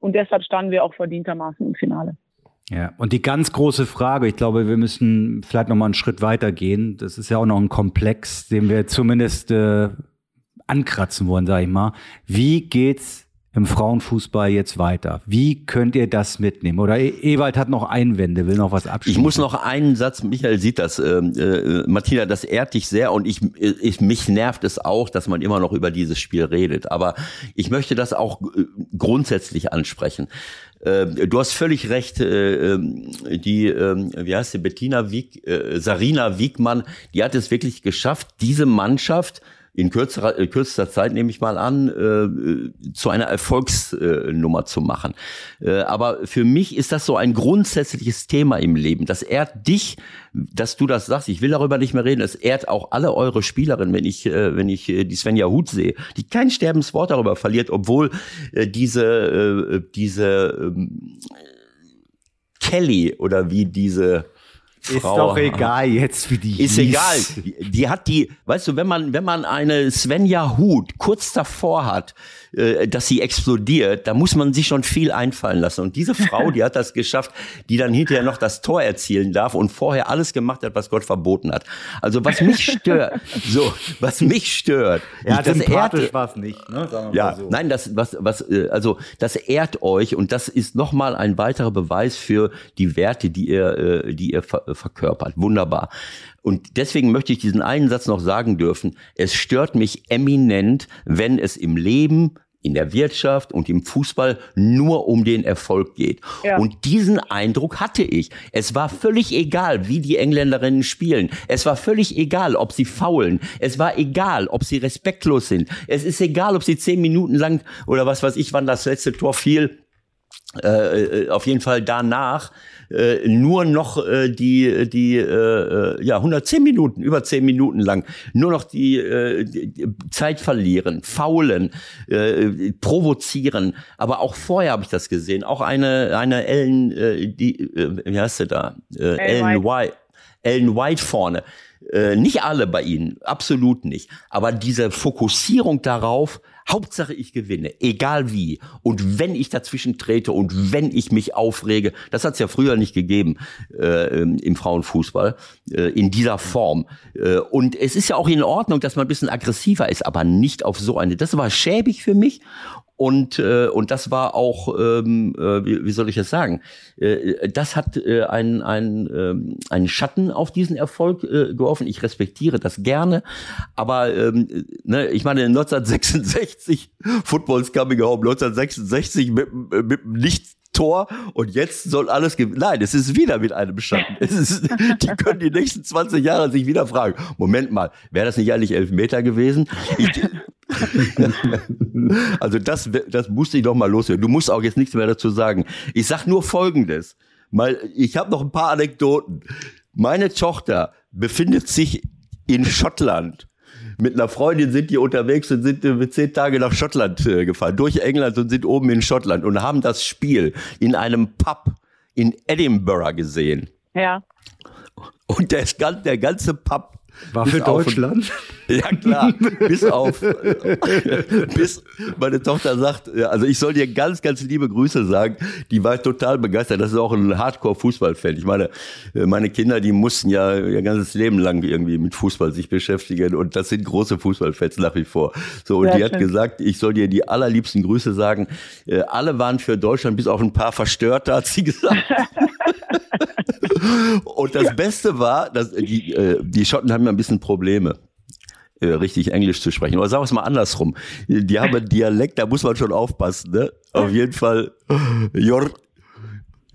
Und deshalb standen wir auch verdientermaßen im Finale. Ja, und die ganz große Frage, ich glaube, wir müssen vielleicht noch mal einen Schritt weiter gehen. Das ist ja auch noch ein Komplex, den wir zumindest äh, ankratzen wollen, sage ich mal. Wie geht's im Frauenfußball jetzt weiter? Wie könnt ihr das mitnehmen? Oder e Ewald hat noch Einwände, will noch was abschließen. Ich muss noch einen Satz, Michael sieht das, äh, äh, Martina, das ehrt dich sehr und ich, ich, mich nervt es auch, dass man immer noch über dieses Spiel redet. Aber ich möchte das auch äh, grundsätzlich ansprechen. Äh, du hast völlig recht, äh, ähm, die, ähm, wie heißt sie, Bettina Wieg, Sarina Wiegmann, die hat es wirklich geschafft, diese Mannschaft in kürzerer, äh, kürzester Zeit, nehme ich mal an, äh, zu einer Erfolgsnummer zu machen. Äh, aber für mich ist das so ein grundsätzliches Thema im Leben. Das ehrt dich, dass du das sagst. Ich will darüber nicht mehr reden. Es ehrt auch alle eure Spielerinnen, wenn ich, äh, wenn ich äh, die Svenja Huth sehe, die kein Sterbenswort darüber verliert, obwohl äh, diese, diese äh, Kelly oder wie diese Frau. Ist doch egal jetzt, wie die Ist hieß. egal. Die, die, hat die, weißt du, wenn man, wenn man eine Svenja Hut kurz davor hat, dass sie explodiert, da muss man sich schon viel einfallen lassen. Und diese Frau, die hat das geschafft, die dann hinterher noch das Tor erzielen darf und vorher alles gemacht hat, was Gott verboten hat. Also was mich stört, so, was mich stört. Ja, das sympathisch war es nicht, ne? ja, so. nein, das, was, was, äh, also, das ehrt euch und das ist nochmal ein weiterer Beweis für die Werte, die ihr, äh, die ihr verkörpert. Wunderbar. Und deswegen möchte ich diesen einen Satz noch sagen dürfen. Es stört mich eminent, wenn es im Leben in der Wirtschaft und im Fußball nur um den Erfolg geht. Ja. Und diesen Eindruck hatte ich. Es war völlig egal, wie die Engländerinnen spielen. Es war völlig egal, ob sie faulen. Es war egal, ob sie respektlos sind. Es ist egal, ob sie zehn Minuten lang oder was weiß ich, wann das letzte Tor fiel. Äh, äh auf jeden Fall danach äh, nur noch äh, die, die äh, äh ja, 110 Minuten, über 10 Minuten lang, nur noch die, äh, die Zeit verlieren, faulen, äh, provozieren. Aber auch vorher habe ich das gesehen. Auch eine, eine Ellen, äh, die, äh, wie heißt sie da? Äh, Ellen White. Ellen White vorne. Äh, nicht alle bei ihnen, absolut nicht. Aber diese Fokussierung darauf, Hauptsache ich gewinne, egal wie. Und wenn ich dazwischen trete und wenn ich mich aufrege, das hat es ja früher nicht gegeben äh, im Frauenfußball äh, in dieser Form. Äh, und es ist ja auch in Ordnung, dass man ein bisschen aggressiver ist, aber nicht auf so eine. Das war schäbig für mich und, äh, und das war auch, ähm, äh, wie, wie soll ich das sagen, äh, das hat äh, einen, einen, ähm, einen Schatten auf diesen Erfolg äh, geworfen. Ich respektiere das gerne, aber ähm, ne, ich meine 1966, Football's Coming Home, 1966 mit, mit nicht Tor und jetzt soll alles. Nein, es ist wieder mit einem Schatten. Es ist, die können die nächsten 20 Jahre sich wieder fragen: Moment mal, wäre das nicht eigentlich elf Meter gewesen? Ich, also das, das musste ich doch mal loswerden. Du musst auch jetzt nichts mehr dazu sagen. Ich sag nur Folgendes. Mal, ich habe noch ein paar Anekdoten. Meine Tochter befindet sich in Schottland. Mit einer Freundin sind die unterwegs und sind äh, zehn Tage nach Schottland äh, gefahren, durch England und sind oben in Schottland und haben das Spiel in einem Pub in Edinburgh gesehen. Ja. Und der, der ganze Pub war für Deutschland? ja, klar. Bis auf, bis meine Tochter sagt, also ich soll dir ganz, ganz liebe Grüße sagen. Die war total begeistert. Das ist auch ein Hardcore-Fußballfan. Ich meine, meine Kinder, die mussten ja ihr ganzes Leben lang irgendwie mit Fußball sich beschäftigen. Und das sind große Fußballfans nach wie vor. So, und Sehr die schön. hat gesagt, ich soll dir die allerliebsten Grüße sagen. Äh, alle waren für Deutschland, bis auf ein paar Verstörte, hat sie gesagt. Und das Beste war, dass die, äh, die Schotten haben ja ein bisschen Probleme. Äh, richtig Englisch zu sprechen. Oder sagen wir es mal andersrum. Die haben einen Dialekt, da muss man schon aufpassen. Ne? Auf jeden Fall. You're,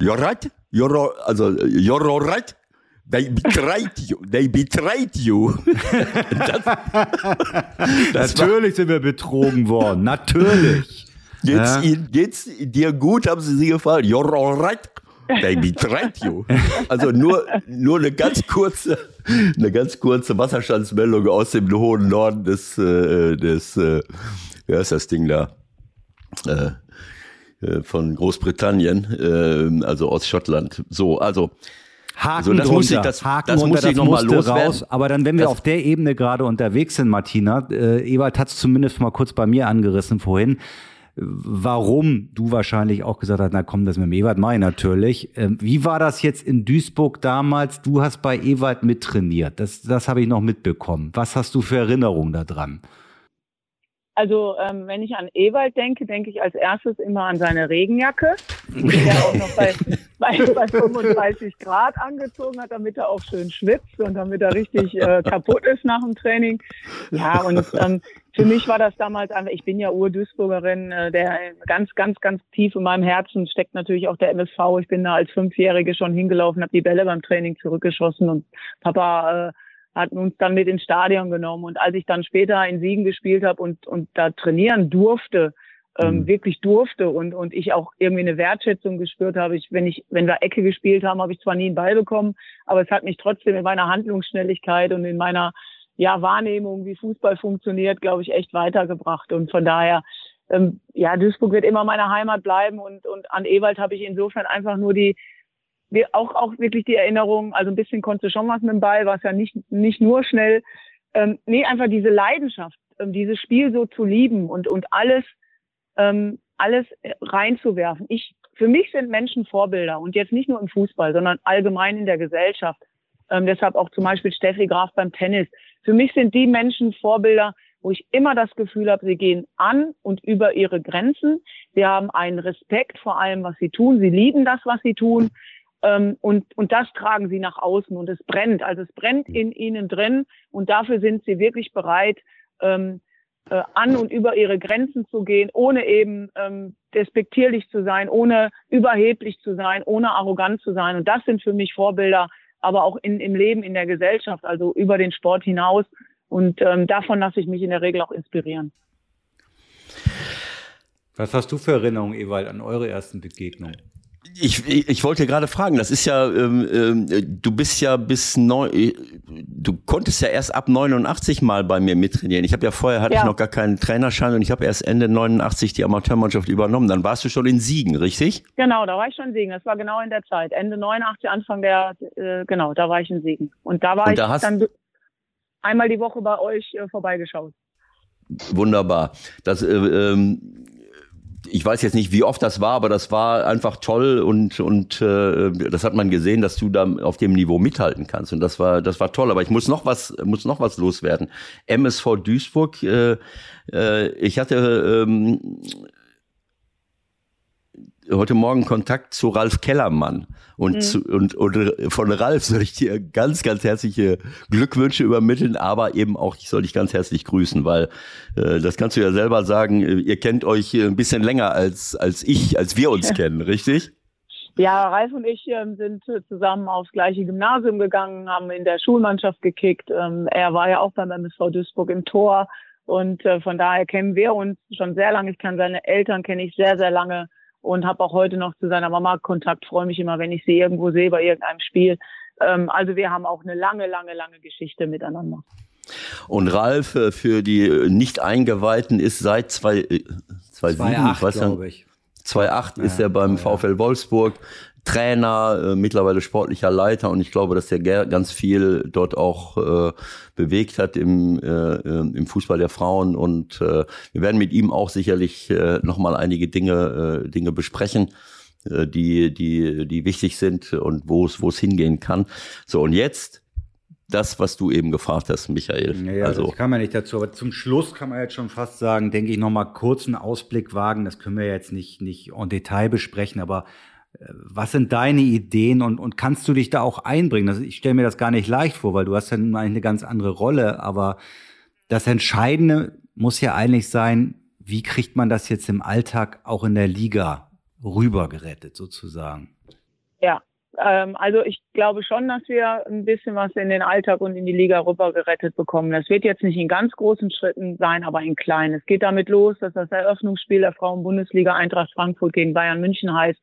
you're right? You're, also, you're right? They betrayed you. They betrayed you. das, Natürlich war, sind wir betrogen worden. Natürlich. Geht's, ja. Ihnen, geht's dir gut, haben sie sie. You're alright? They betrayed you. Also nur, nur eine ganz kurze, eine ganz kurze Wasserstandsmeldung aus dem hohen Norden des, äh, des, äh, wie heißt das Ding da? Äh, äh von Großbritannien, äh, also aus Schottland. So, also Haken also das drunter, muss ich, das, Haken das muss ich noch mal raus. Aber dann, wenn wir das auf der Ebene gerade unterwegs sind, Martina, äh, Ewald hat es zumindest mal kurz bei mir angerissen vorhin warum du wahrscheinlich auch gesagt hast, na komm, das mit dem Ewald May natürlich. Ähm, wie war das jetzt in Duisburg damals? Du hast bei Ewald mittrainiert. Das, das habe ich noch mitbekommen. Was hast du für Erinnerungen daran? Also ähm, wenn ich an Ewald denke, denke ich als erstes immer an seine Regenjacke, er auch noch bei, bei, bei 35 Grad angezogen hat, damit er auch schön schwitzt und damit er richtig äh, kaputt ist nach dem Training. Ja, und ähm, für mich war das damals einfach, ich bin ja Ur-Duisburgerin, äh, der ganz, ganz, ganz tief in meinem Herzen steckt natürlich auch der MSV. Ich bin da als Fünfjährige schon hingelaufen, habe die Bälle beim Training zurückgeschossen und Papa äh, hat uns dann mit ins Stadion genommen. Und als ich dann später in Siegen gespielt habe und, und da trainieren durfte, ähm, mhm. wirklich durfte und, und ich auch irgendwie eine Wertschätzung gespürt habe. Ich, wenn ich, wenn wir Ecke gespielt haben, habe ich zwar nie einen Ball bekommen, aber es hat mich trotzdem in meiner Handlungsschnelligkeit und in meiner ja, Wahrnehmung, wie Fußball funktioniert, glaube ich, echt weitergebracht. Und von daher, ähm, ja, Duisburg wird immer meine Heimat bleiben und, und an Ewald habe ich insofern einfach nur die, wir auch, auch wirklich die Erinnerung, also ein bisschen konnte schon was mit dem Ball, war es ja nicht, nicht nur schnell. Ähm, nee, einfach diese Leidenschaft, ähm, dieses Spiel so zu lieben und, und alles, ähm, alles reinzuwerfen. Ich, für mich sind Menschen Vorbilder und jetzt nicht nur im Fußball, sondern allgemein in der Gesellschaft. Ähm, deshalb auch zum Beispiel Steffi Graf beim Tennis. Für mich sind die Menschen Vorbilder, wo ich immer das Gefühl habe, sie gehen an und über ihre Grenzen. Sie haben einen Respekt vor allem, was sie tun. Sie lieben das, was sie tun. Ähm, und, und das tragen sie nach außen und es brennt. Also es brennt in ihnen drin und dafür sind sie wirklich bereit, ähm, äh, an und über ihre Grenzen zu gehen, ohne eben ähm, despektierlich zu sein, ohne überheblich zu sein, ohne arrogant zu sein. Und das sind für mich Vorbilder, aber auch in, im Leben, in der Gesellschaft, also über den Sport hinaus. Und ähm, davon lasse ich mich in der Regel auch inspirieren. Was hast du für Erinnerungen, Ewald, an eure ersten Begegnungen? Ich, ich wollte gerade fragen, das ist ja, ähm, ähm, du bist ja bis neun, du konntest ja erst ab 89 mal bei mir mittrainieren. Ich habe ja vorher hatte ja. ich noch gar keinen Trainerschein und ich habe erst Ende 89 die Amateurmannschaft übernommen. Dann warst du schon in Siegen, richtig? Genau, da war ich schon in Siegen. Das war genau in der Zeit. Ende 89, Anfang der, äh, genau, da war ich in Siegen. Und da war und da ich dann einmal die Woche bei euch äh, vorbeigeschaut. Wunderbar. Das äh, ähm, ich weiß jetzt nicht, wie oft das war, aber das war einfach toll und und äh, das hat man gesehen, dass du da auf dem Niveau mithalten kannst und das war das war toll. Aber ich muss noch was muss noch was loswerden. MSV Duisburg. Äh, äh, ich hatte ähm, heute Morgen Kontakt zu Ralf Kellermann. Und, mhm. zu, und, und von Ralf soll ich dir ganz, ganz herzliche Glückwünsche übermitteln, aber eben auch, ich soll dich ganz herzlich grüßen, weil äh, das kannst du ja selber sagen, ihr kennt euch ein bisschen länger als, als ich, als wir uns kennen, richtig? Ja, Ralf und ich ähm, sind zusammen aufs gleiche Gymnasium gegangen, haben in der Schulmannschaft gekickt. Ähm, er war ja auch beim MSV Duisburg im Tor. Und äh, von daher kennen wir uns schon sehr lange. Ich kann seine Eltern kenne ich sehr, sehr lange und habe auch heute noch zu seiner Mama Kontakt. Freue mich immer, wenn ich sie irgendwo sehe bei irgendeinem Spiel. Ähm, also wir haben auch eine lange, lange, lange Geschichte miteinander. Und Ralf äh, für die Nicht-Eingeweihten ist seit zwei, äh, 2007, 2008, glaube ich. 2008 ja, ist er beim ja. VfL Wolfsburg Trainer, äh, mittlerweile sportlicher Leiter und ich glaube, dass er ganz viel dort auch äh, bewegt hat im, äh, im Fußball der Frauen und äh, wir werden mit ihm auch sicherlich äh, nochmal einige Dinge, äh, Dinge besprechen äh, die, die, die wichtig sind und wo es, wo es hingehen kann. So, und jetzt das, was du eben gefragt hast, Michael. Ja, also ich kann man nicht dazu, aber zum Schluss kann man jetzt schon fast sagen, denke ich, nochmal kurz einen Ausblick wagen. Das können wir jetzt nicht, nicht en Detail besprechen, aber was sind deine Ideen und, und kannst du dich da auch einbringen? Also ich stelle mir das gar nicht leicht vor, weil du hast ja nun eigentlich eine ganz andere Rolle, aber das Entscheidende muss ja eigentlich sein, wie kriegt man das jetzt im Alltag auch in der Liga rübergerettet sozusagen? Ja, ähm, also ich glaube schon, dass wir ein bisschen was in den Alltag und in die Liga rübergerettet bekommen. Das wird jetzt nicht in ganz großen Schritten sein, aber in kleinen. Es geht damit los, dass das Eröffnungsspiel der Frauen-Bundesliga Eintracht Frankfurt gegen Bayern München heißt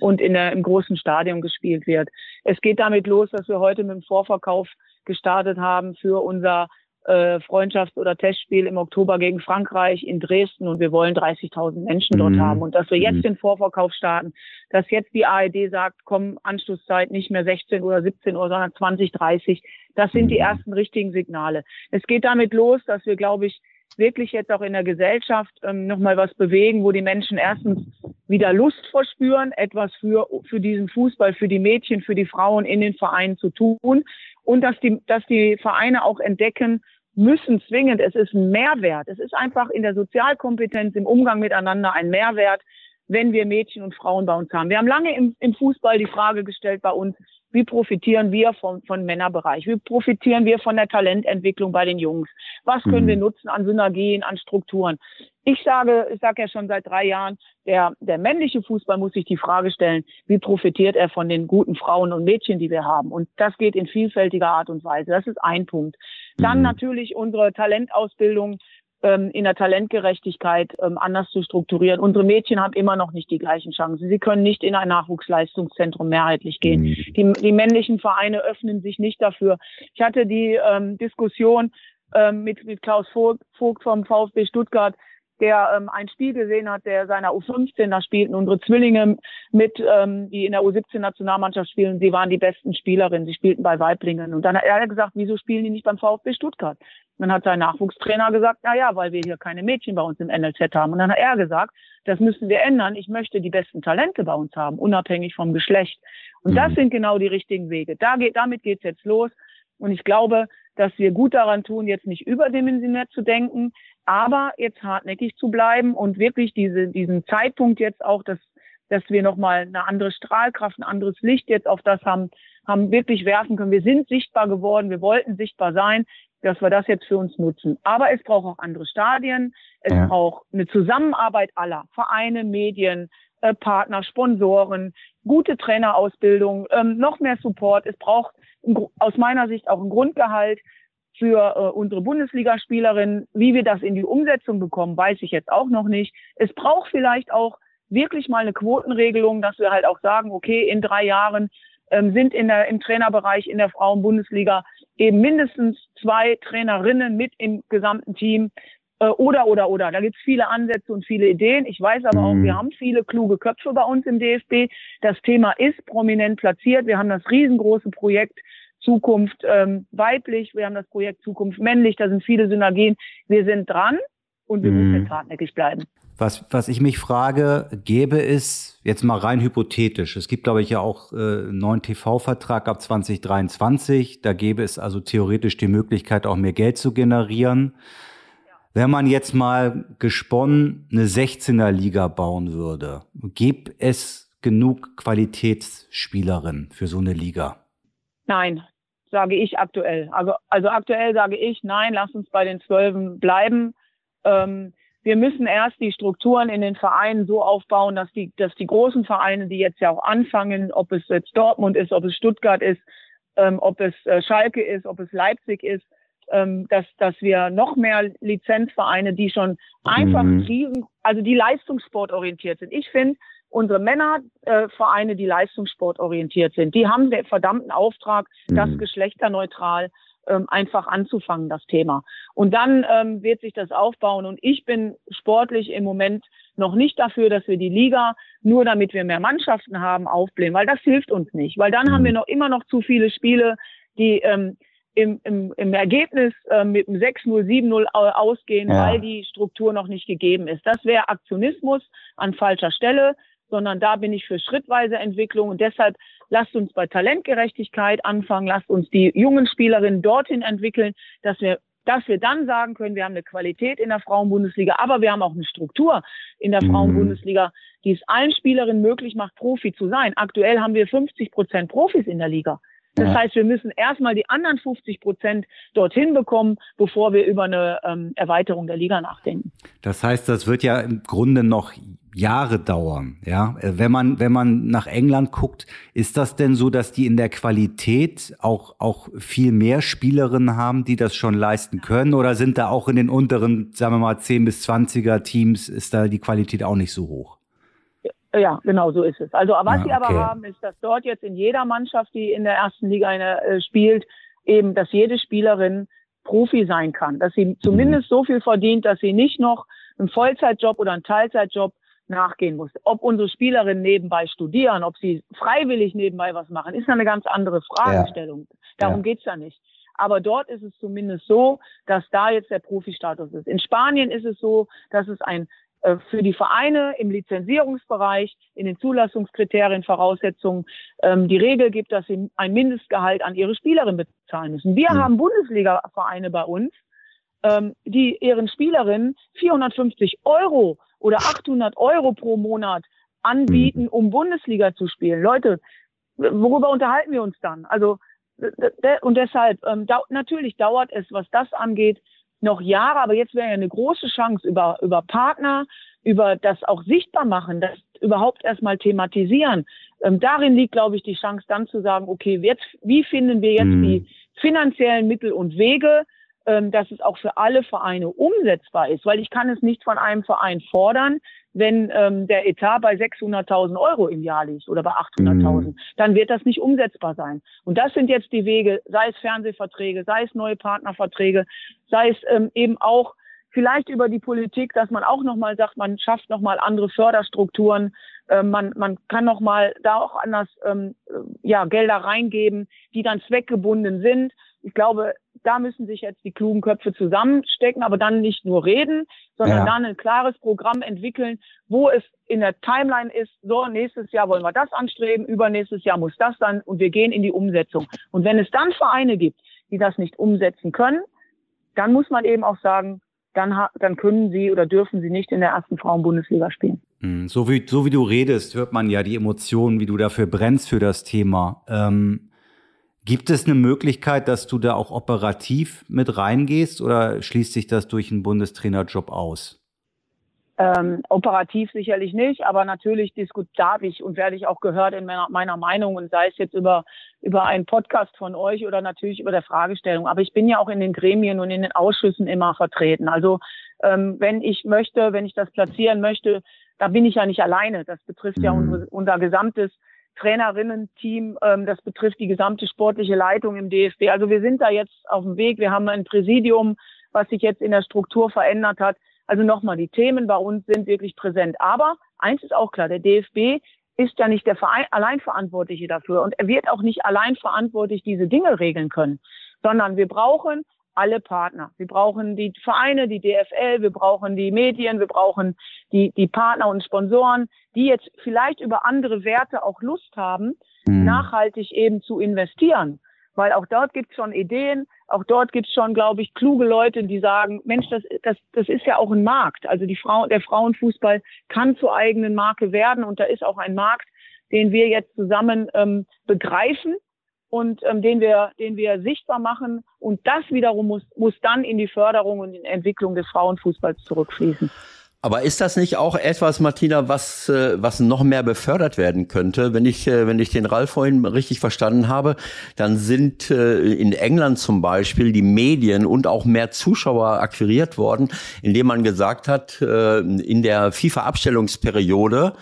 und in der, im großen Stadion gespielt wird. Es geht damit los, dass wir heute mit dem Vorverkauf gestartet haben für unser äh, Freundschafts- oder Testspiel im Oktober gegen Frankreich in Dresden und wir wollen 30.000 Menschen dort mhm. haben und dass wir jetzt mhm. den Vorverkauf starten, dass jetzt die ARD sagt, komm, Anschlusszeit nicht mehr 16 oder 17 Uhr, sondern 20, 30. Das sind die mhm. ersten richtigen Signale. Es geht damit los, dass wir, glaube ich, wirklich jetzt auch in der Gesellschaft ähm, nochmal was bewegen, wo die Menschen erstens wieder Lust verspüren, etwas für, für diesen Fußball, für die Mädchen, für die Frauen in den Vereinen zu tun und dass die, dass die Vereine auch entdecken, müssen zwingend, es ist ein Mehrwert. Es ist einfach in der Sozialkompetenz, im Umgang miteinander ein Mehrwert, wenn wir Mädchen und Frauen bei uns haben. Wir haben lange im, im Fußball die Frage gestellt bei uns, wie profitieren wir vom, von Männerbereich? Wie profitieren wir von der Talententwicklung bei den Jungs? Was können mhm. wir nutzen an Synergien, an Strukturen? Ich sage, ich sage ja schon seit drei Jahren, der, der männliche Fußball muss sich die Frage stellen, wie profitiert er von den guten Frauen und Mädchen, die wir haben? Und das geht in vielfältiger Art und Weise. Das ist ein Punkt. Dann mhm. natürlich unsere Talentausbildung in der Talentgerechtigkeit ähm, anders zu strukturieren. Unsere Mädchen haben immer noch nicht die gleichen Chancen. Sie können nicht in ein Nachwuchsleistungszentrum mehrheitlich gehen. Mhm. Die, die männlichen Vereine öffnen sich nicht dafür. Ich hatte die ähm, Diskussion ähm, mit, mit Klaus Vogt vom VfB Stuttgart, der ähm, ein Spiel gesehen hat, der seiner U15, da spielten unsere Zwillinge mit, ähm, die in der U17-Nationalmannschaft spielen. Sie waren die besten Spielerinnen. Sie spielten bei Weiblingen. Und dann hat er gesagt, wieso spielen die nicht beim VfB Stuttgart? dann hat sein Nachwuchstrainer gesagt, na ja, weil wir hier keine Mädchen bei uns im NLZ haben. Und dann hat er gesagt, das müssen wir ändern. Ich möchte die besten Talente bei uns haben, unabhängig vom Geschlecht. Und mhm. das sind genau die richtigen Wege. Da geht, damit geht's jetzt los. Und ich glaube, dass wir gut daran tun, jetzt nicht überdimensioniert zu denken, aber jetzt hartnäckig zu bleiben und wirklich diese, diesen Zeitpunkt jetzt auch, dass, dass wir nochmal eine andere Strahlkraft, ein anderes Licht jetzt auf das haben, haben wirklich werfen können. Wir sind sichtbar geworden, wir wollten sichtbar sein, dass wir das jetzt für uns nutzen. Aber es braucht auch andere Stadien, es ja. braucht eine Zusammenarbeit aller Vereine, Medien, äh, Partner, Sponsoren, gute Trainerausbildung, ähm, noch mehr Support. Es braucht aus meiner Sicht auch ein Grundgehalt für äh, unsere Bundesligaspielerinnen. Wie wir das in die Umsetzung bekommen, weiß ich jetzt auch noch nicht. Es braucht vielleicht auch wirklich mal eine Quotenregelung, dass wir halt auch sagen, okay, in drei Jahren ähm, sind in der, im Trainerbereich in der Frauenbundesliga eben mindestens zwei Trainerinnen mit im gesamten Team. Äh, oder, oder, oder. Da gibt's viele Ansätze und viele Ideen. Ich weiß aber auch, wir mhm. haben viele kluge Köpfe bei uns im DFB. Das Thema ist prominent platziert. Wir haben das riesengroße Projekt Zukunft ähm, weiblich, wir haben das Projekt Zukunft männlich, da sind viele Synergien. Wir sind dran und wir mhm. müssen hartnäckig bleiben. Was, was ich mich frage, gäbe es jetzt mal rein hypothetisch, es gibt, glaube ich, ja auch äh, einen neuen TV-Vertrag ab 2023, da gäbe es also theoretisch die Möglichkeit, auch mehr Geld zu generieren. Wenn man jetzt mal gesponnen eine 16er Liga bauen würde, gibt es genug Qualitätsspielerinnen für so eine Liga? Nein, sage ich aktuell. Also, also aktuell sage ich, nein, lass uns bei den Zwölfen bleiben. Ähm, wir müssen erst die Strukturen in den Vereinen so aufbauen, dass die, dass die großen Vereine, die jetzt ja auch anfangen, ob es jetzt Dortmund ist, ob es Stuttgart ist, ähm, ob es äh, Schalke ist, ob es Leipzig ist, dass, dass wir noch mehr Lizenzvereine, die schon einfach mhm. riesen, also die leistungssportorientiert sind. Ich finde, unsere Männervereine, äh, die leistungssportorientiert sind, die haben den verdammten Auftrag, mhm. das geschlechterneutral ähm, einfach anzufangen, das Thema. Und dann ähm, wird sich das aufbauen. Und ich bin sportlich im Moment noch nicht dafür, dass wir die Liga nur damit wir mehr Mannschaften haben aufblähen, weil das hilft uns nicht. Weil dann mhm. haben wir noch immer noch zu viele Spiele, die ähm, im, im, im Ergebnis äh, mit einem 6-0, 7-0 ausgehen, ja. weil die Struktur noch nicht gegeben ist. Das wäre Aktionismus an falscher Stelle, sondern da bin ich für schrittweise Entwicklung und deshalb lasst uns bei Talentgerechtigkeit anfangen, lasst uns die jungen Spielerinnen dorthin entwickeln, dass wir dass wir dann sagen können, wir haben eine Qualität in der Frauenbundesliga, aber wir haben auch eine Struktur in der mhm. Frauenbundesliga, die es allen Spielerinnen möglich macht, Profi zu sein. Aktuell haben wir 50 Prozent Profis in der Liga. Das heißt, wir müssen erstmal die anderen 50 Prozent dorthin bekommen, bevor wir über eine ähm, Erweiterung der Liga nachdenken. Das heißt, das wird ja im Grunde noch Jahre dauern. Ja, wenn man wenn man nach England guckt, ist das denn so, dass die in der Qualität auch auch viel mehr Spielerinnen haben, die das schon leisten können, oder sind da auch in den unteren, sagen wir mal 10 bis 20er Teams ist da die Qualität auch nicht so hoch? Ja, genau so ist es. Also was okay. sie aber haben, ist, dass dort jetzt in jeder Mannschaft, die in der ersten Liga eine, äh, spielt, eben, dass jede Spielerin Profi sein kann, dass sie mhm. zumindest so viel verdient, dass sie nicht noch einen Vollzeitjob oder einen Teilzeitjob nachgehen muss. Ob unsere Spielerinnen nebenbei studieren, ob sie freiwillig nebenbei was machen, ist eine ganz andere Fragestellung. Ja. Darum ja. geht's ja nicht. Aber dort ist es zumindest so, dass da jetzt der Profi-Status ist. In Spanien ist es so, dass es ein für die Vereine im Lizenzierungsbereich, in den Zulassungskriterien, Voraussetzungen ähm, die Regel gibt, dass sie ein Mindestgehalt an ihre Spielerin bezahlen müssen. Wir mhm. haben Bundesliga-Vereine bei uns, ähm, die ihren Spielerinnen 450 Euro oder 800 Euro pro Monat anbieten, mhm. um Bundesliga zu spielen. Leute, worüber unterhalten wir uns dann? Also und deshalb ähm, da, natürlich dauert es, was das angeht, noch Jahre, aber jetzt wäre ja eine große Chance über, über Partner, über das auch sichtbar machen, das überhaupt erstmal thematisieren. Ähm, darin liegt, glaube ich, die Chance dann zu sagen, okay, jetzt, wie finden wir jetzt mhm. die finanziellen Mittel und Wege, ähm, dass es auch für alle Vereine umsetzbar ist, weil ich kann es nicht von einem Verein fordern, wenn ähm, der Etat bei 600.000 Euro im Jahr liegt oder bei 800.000, mhm. dann wird das nicht umsetzbar sein. Und das sind jetzt die Wege, sei es Fernsehverträge, sei es neue Partnerverträge, sei es ähm, eben auch vielleicht über die Politik, dass man auch nochmal sagt, man schafft nochmal andere Förderstrukturen, äh, man, man kann nochmal da auch anders ähm, ja, Gelder reingeben, die dann zweckgebunden sind. Ich glaube, da müssen sich jetzt die klugen Köpfe zusammenstecken, aber dann nicht nur reden, sondern ja. dann ein klares Programm entwickeln, wo es in der Timeline ist, so nächstes Jahr wollen wir das anstreben, übernächstes Jahr muss das dann und wir gehen in die Umsetzung. Und wenn es dann Vereine gibt, die das nicht umsetzen können, dann muss man eben auch sagen, dann, dann können sie oder dürfen sie nicht in der ersten Frauenbundesliga spielen. Hm, so wie, so wie du redest, hört man ja die Emotionen, wie du dafür brennst für das Thema. Ähm, gibt es eine Möglichkeit, dass du da auch operativ mit reingehst oder schließt sich das durch einen Bundestrainerjob aus? Ähm, operativ sicherlich nicht, aber natürlich darf ich und werde ich auch gehört in meiner, meiner, Meinung und sei es jetzt über, über einen Podcast von euch oder natürlich über der Fragestellung. Aber ich bin ja auch in den Gremien und in den Ausschüssen immer vertreten. Also ähm, wenn ich möchte, wenn ich das platzieren möchte, da bin ich ja nicht alleine. Das betrifft ja mhm. unser, unser gesamtes Trainerinnen-Team, ähm, das betrifft die gesamte sportliche Leitung im DFB. Also wir sind da jetzt auf dem Weg. Wir haben ein Präsidium, was sich jetzt in der Struktur verändert hat. Also nochmal, die Themen bei uns sind wirklich präsent. Aber eins ist auch klar, der DFB ist ja nicht der Verein allein Verantwortliche dafür und er wird auch nicht allein verantwortlich diese Dinge regeln können, sondern wir brauchen alle Partner. Wir brauchen die Vereine, die DFL, wir brauchen die Medien, wir brauchen die, die Partner und Sponsoren, die jetzt vielleicht über andere Werte auch Lust haben, mhm. nachhaltig eben zu investieren. weil auch dort gibt es schon Ideen, auch dort gibt es schon, glaube ich, kluge Leute, die sagen, Mensch, das, das, das ist ja auch ein Markt. Also die Frau, der Frauenfußball kann zur eigenen Marke werden und da ist auch ein Markt, den wir jetzt zusammen ähm, begreifen und ähm, den wir, den wir sichtbar machen. Und das wiederum muss, muss dann in die Förderung und in die Entwicklung des Frauenfußballs zurückfließen. Aber ist das nicht auch etwas, Martina, was, äh, was noch mehr befördert werden könnte? Wenn ich, äh, wenn ich den Ralf vorhin richtig verstanden habe, dann sind äh, in England zum Beispiel die Medien und auch mehr Zuschauer akquiriert worden, indem man gesagt hat, in der FIFA-Abstellungsperiode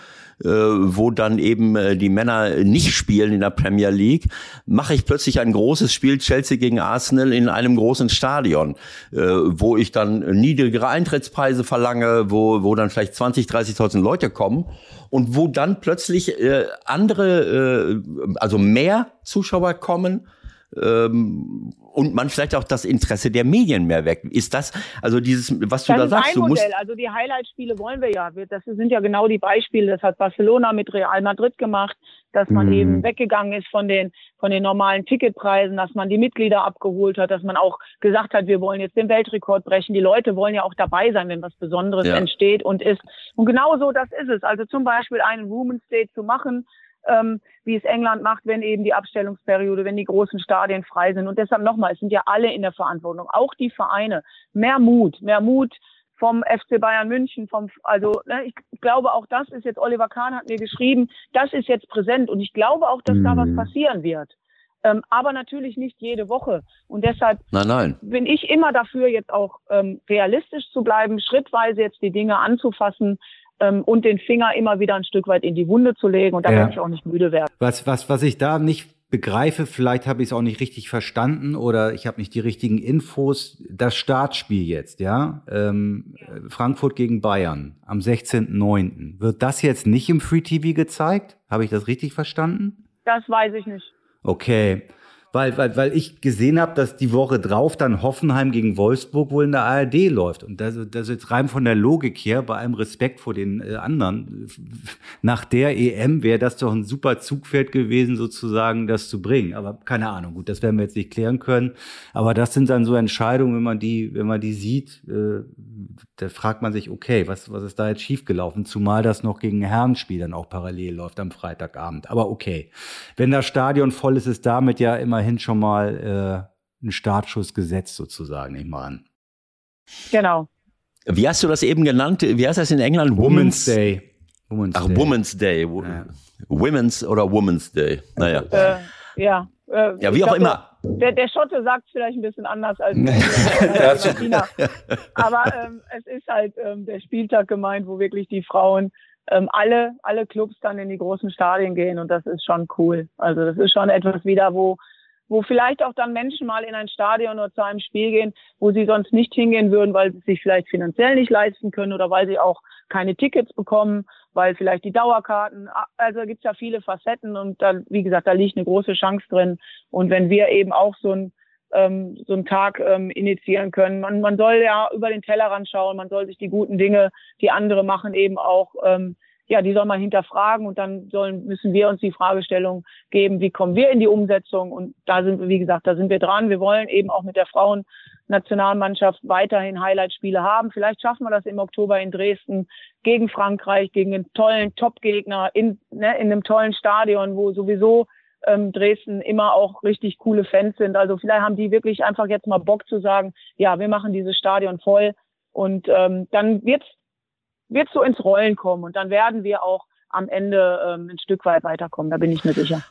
wo dann eben äh, die Männer nicht spielen in der Premier League, mache ich plötzlich ein großes Spiel Chelsea gegen Arsenal in einem großen Stadion, äh, wo ich dann niedrigere Eintrittspreise verlange, wo, wo dann vielleicht 20, 30.000 Leute kommen und wo dann plötzlich äh, andere, äh, also mehr Zuschauer kommen ähm, und man vielleicht auch das Interesse der Medien mehr weg. Ist das, also dieses, was du das da sagst, du musst. Also die Highlight-Spiele wollen wir ja. Das sind ja genau die Beispiele. Das hat Barcelona mit Real Madrid gemacht, dass man mhm. eben weggegangen ist von den, von den normalen Ticketpreisen, dass man die Mitglieder abgeholt hat, dass man auch gesagt hat, wir wollen jetzt den Weltrekord brechen. Die Leute wollen ja auch dabei sein, wenn was Besonderes ja. entsteht und ist. Und genau so das ist es. Also zum Beispiel einen Women's Day zu machen, ähm, wie es England macht, wenn eben die Abstellungsperiode, wenn die großen Stadien frei sind. Und deshalb nochmal, es sind ja alle in der Verantwortung, auch die Vereine. Mehr Mut, mehr Mut vom FC Bayern München, vom, also ne, ich glaube auch das ist jetzt, Oliver Kahn hat mir geschrieben, das ist jetzt präsent und ich glaube auch, dass mhm. da was mhm. passieren wird. Ähm, aber natürlich nicht jede Woche. Und deshalb nein, nein. bin ich immer dafür, jetzt auch ähm, realistisch zu bleiben, schrittweise jetzt die Dinge anzufassen ähm, und den Finger immer wieder ein Stück weit in die Wunde zu legen. Und da ja. werde ich auch nicht müde werden. Was, was, was ich da nicht begreife, vielleicht habe ich es auch nicht richtig verstanden oder ich habe nicht die richtigen Infos. Das Startspiel jetzt, ja, ähm, Frankfurt gegen Bayern am 16.09. Wird das jetzt nicht im Free TV gezeigt? Habe ich das richtig verstanden? Das weiß ich nicht. Okay weil, weil, weil ich gesehen habe, dass die Woche drauf dann Hoffenheim gegen Wolfsburg wohl in der ARD läuft. Und das, das jetzt rein von der Logik her, bei allem Respekt vor den äh, anderen, nach der EM wäre das doch ein super Zugpferd gewesen, sozusagen, das zu bringen. Aber keine Ahnung, gut, das werden wir jetzt nicht klären können. Aber das sind dann so Entscheidungen, wenn man die, wenn man die sieht, äh, da fragt man sich, okay, was, was ist da jetzt schiefgelaufen? Zumal das noch gegen Herrenspiel dann auch parallel läuft am Freitagabend. Aber okay. Wenn das Stadion voll ist, ist damit ja immerhin schon mal äh, ein Startschuss gesetzt, sozusagen, nehme ich mal an. Genau. Wie hast du das eben genannt? Wie heißt das in England? Women's, Day. Women's Ach, Day. Women's Day. Ja. Women's oder Women's Day. Naja. Äh, ja. Äh, ja, wie auch immer. Der, der Schotte sagt es vielleicht ein bisschen anders als, als Martina. Aber ähm, es ist halt ähm, der Spieltag gemeint, wo wirklich die Frauen ähm, alle, alle Clubs dann in die großen Stadien gehen und das ist schon cool. Also das ist schon etwas wieder, wo, wo vielleicht auch dann Menschen mal in ein Stadion oder zu einem Spiel gehen, wo sie sonst nicht hingehen würden, weil sie sich vielleicht finanziell nicht leisten können oder weil sie auch keine Tickets bekommen, weil vielleicht die Dauerkarten, also gibt es ja viele Facetten und da, wie gesagt, da liegt eine große Chance drin. Und wenn wir eben auch so ein ähm, so einen Tag ähm, initiieren können. Man, man soll ja über den Tellerrand schauen, man soll sich die guten Dinge, die andere machen, eben auch, ähm, ja, die soll man hinterfragen und dann sollen, müssen wir uns die Fragestellung geben, wie kommen wir in die Umsetzung und da sind wir, wie gesagt, da sind wir dran. Wir wollen eben auch mit der Frauen Nationalmannschaft weiterhin Highlight-Spiele haben. Vielleicht schaffen wir das im Oktober in Dresden gegen Frankreich, gegen einen tollen Top-Gegner in, ne, in einem tollen Stadion, wo sowieso ähm, Dresden immer auch richtig coole Fans sind. Also vielleicht haben die wirklich einfach jetzt mal Bock zu sagen, ja, wir machen dieses Stadion voll und ähm, dann wird so ins Rollen kommen und dann werden wir auch am Ende ähm, ein Stück weit weiterkommen, da bin ich mir sicher.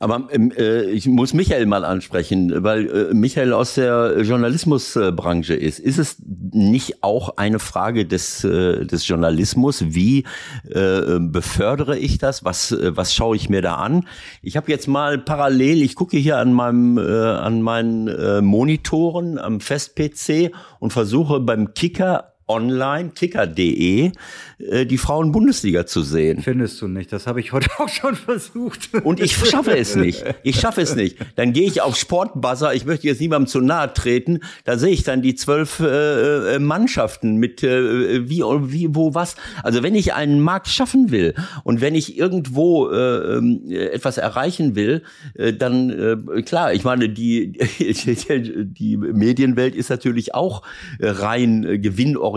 Aber ähm, äh, ich muss Michael mal ansprechen, weil äh, Michael aus der Journalismusbranche ist. Ist es nicht auch eine Frage des, äh, des Journalismus? Wie äh, befördere ich das? Was, äh, was schaue ich mir da an? Ich habe jetzt mal parallel, ich gucke hier an meinem äh, an meinen äh, Monitoren am Fest-PC und versuche beim Kicker online, kicker.de, äh, die Frauen-Bundesliga zu sehen. Findest du nicht? Das habe ich heute auch schon versucht. Und ich schaffe es nicht. Ich schaffe es nicht. Dann gehe ich auf Sportbuzzer, ich möchte jetzt niemandem zu nahe treten, da sehe ich dann die zwölf äh, äh Mannschaften mit äh, wie, wie, wo, was. Also wenn ich einen Markt schaffen will und wenn ich irgendwo äh, ähm, etwas erreichen will, äh, dann äh, klar, ich meine, die, die Medienwelt ist natürlich auch rein äh,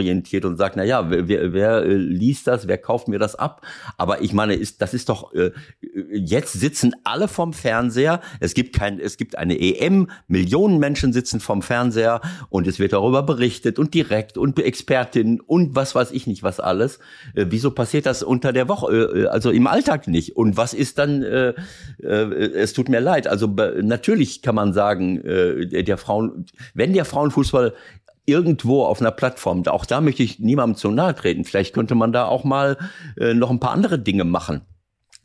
gewinnorientiert und sagt, na ja, wer, wer, äh, liest das, wer kauft mir das ab? Aber ich meine, ist, das ist doch, äh, jetzt sitzen alle vom Fernseher, es gibt kein, es gibt eine EM, Millionen Menschen sitzen vom Fernseher und es wird darüber berichtet und direkt und Expertinnen und was weiß ich nicht was alles. Äh, wieso passiert das unter der Woche, also im Alltag nicht? Und was ist dann, es tut mir leid, also natürlich kann man sagen, der Frauen, wenn der Frauenfußball irgendwo auf einer Plattform, auch da möchte ich niemandem zu nahe treten, vielleicht könnte man da auch mal äh, noch ein paar andere Dinge machen.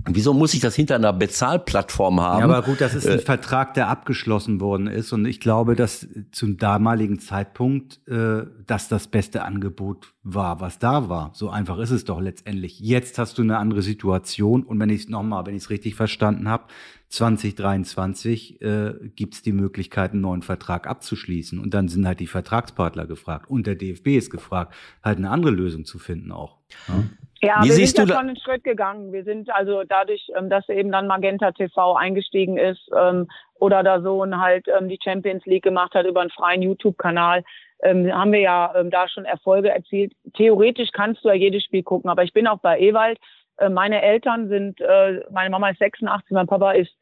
Wieso muss ich das hinter einer Bezahlplattform haben? Ja, aber gut, das ist ein äh, Vertrag, der abgeschlossen worden ist. Und ich glaube, dass zum damaligen Zeitpunkt äh, das das beste Angebot war, was da war. So einfach ist es doch letztendlich. Jetzt hast du eine andere Situation. Und wenn ich es nochmal, wenn ich es richtig verstanden habe, 2023 äh, gibt es die Möglichkeit, einen neuen Vertrag abzuschließen. Und dann sind halt die Vertragspartner gefragt. Und der DFB ist gefragt, halt eine andere Lösung zu finden auch. Ja? Ja, Wie wir sind ja schon einen Schritt gegangen. Wir sind also dadurch, ähm, dass eben dann Magenta TV eingestiegen ist ähm, oder da so halt ähm, die Champions League gemacht hat über einen freien YouTube-Kanal, ähm, haben wir ja ähm, da schon Erfolge erzielt. Theoretisch kannst du ja jedes Spiel gucken, aber ich bin auch bei Ewald. Äh, meine Eltern sind, äh, meine Mama ist 86, mein Papa ist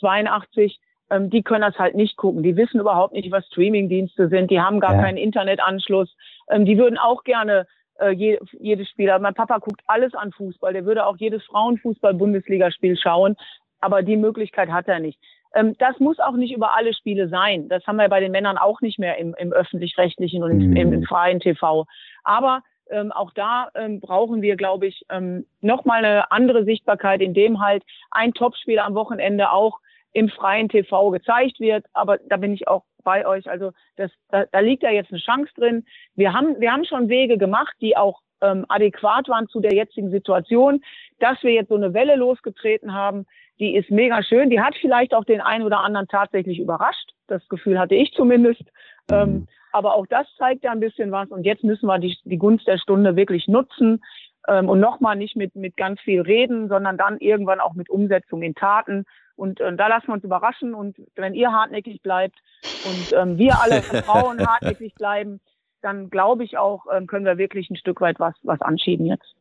82. Ähm, die können das halt nicht gucken. Die wissen überhaupt nicht, was Streamingdienste sind. Die haben gar ja. keinen Internetanschluss. Ähm, die würden auch gerne äh, je, jedes Spiel. Aber mein Papa guckt alles an Fußball. Der würde auch jedes Frauenfußball-Bundesligaspiel schauen. Aber die Möglichkeit hat er nicht. Ähm, das muss auch nicht über alle Spiele sein. Das haben wir bei den Männern auch nicht mehr im, im öffentlich-rechtlichen und im, im, im, mhm. freien TV. Aber ähm, auch da ähm, brauchen wir, glaube ich, ähm, nochmal eine andere Sichtbarkeit, indem halt ein Topspiel am Wochenende auch im freien TV gezeigt wird. Aber da bin ich auch bei euch. Also das, da, da liegt ja jetzt eine Chance drin. Wir haben, wir haben schon Wege gemacht, die auch ähm, adäquat waren zu der jetzigen Situation. Dass wir jetzt so eine Welle losgetreten haben, die ist mega schön. Die hat vielleicht auch den einen oder anderen tatsächlich überrascht. Das Gefühl hatte ich zumindest. Ähm, mhm. Aber auch das zeigt ja ein bisschen was. Und jetzt müssen wir die, die Gunst der Stunde wirklich nutzen ähm, und nochmal nicht mit, mit ganz viel reden, sondern dann irgendwann auch mit Umsetzung in Taten. Und äh, da lassen wir uns überraschen. Und wenn ihr hartnäckig bleibt und ähm, wir alle Frauen hartnäckig bleiben, dann glaube ich auch, ähm, können wir wirklich ein Stück weit was, was anschieben jetzt.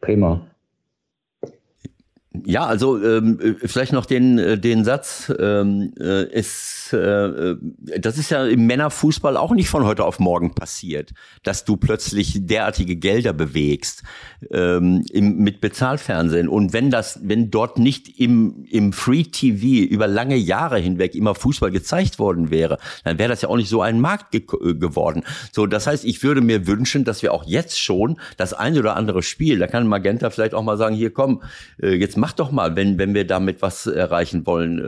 Prima. Ja, also ähm, äh, vielleicht noch den äh, den Satz. Ähm, äh, es, äh, das ist ja im Männerfußball auch nicht von heute auf morgen passiert, dass du plötzlich derartige Gelder bewegst ähm, im, mit Bezahlfernsehen. Und wenn das, wenn dort nicht im im Free TV über lange Jahre hinweg immer Fußball gezeigt worden wäre, dann wäre das ja auch nicht so ein Markt ge äh, geworden. So, das heißt, ich würde mir wünschen, dass wir auch jetzt schon das eine oder andere Spiel, da kann Magenta vielleicht auch mal sagen, hier komm, äh, jetzt mach doch mal, wenn, wenn wir damit was erreichen wollen,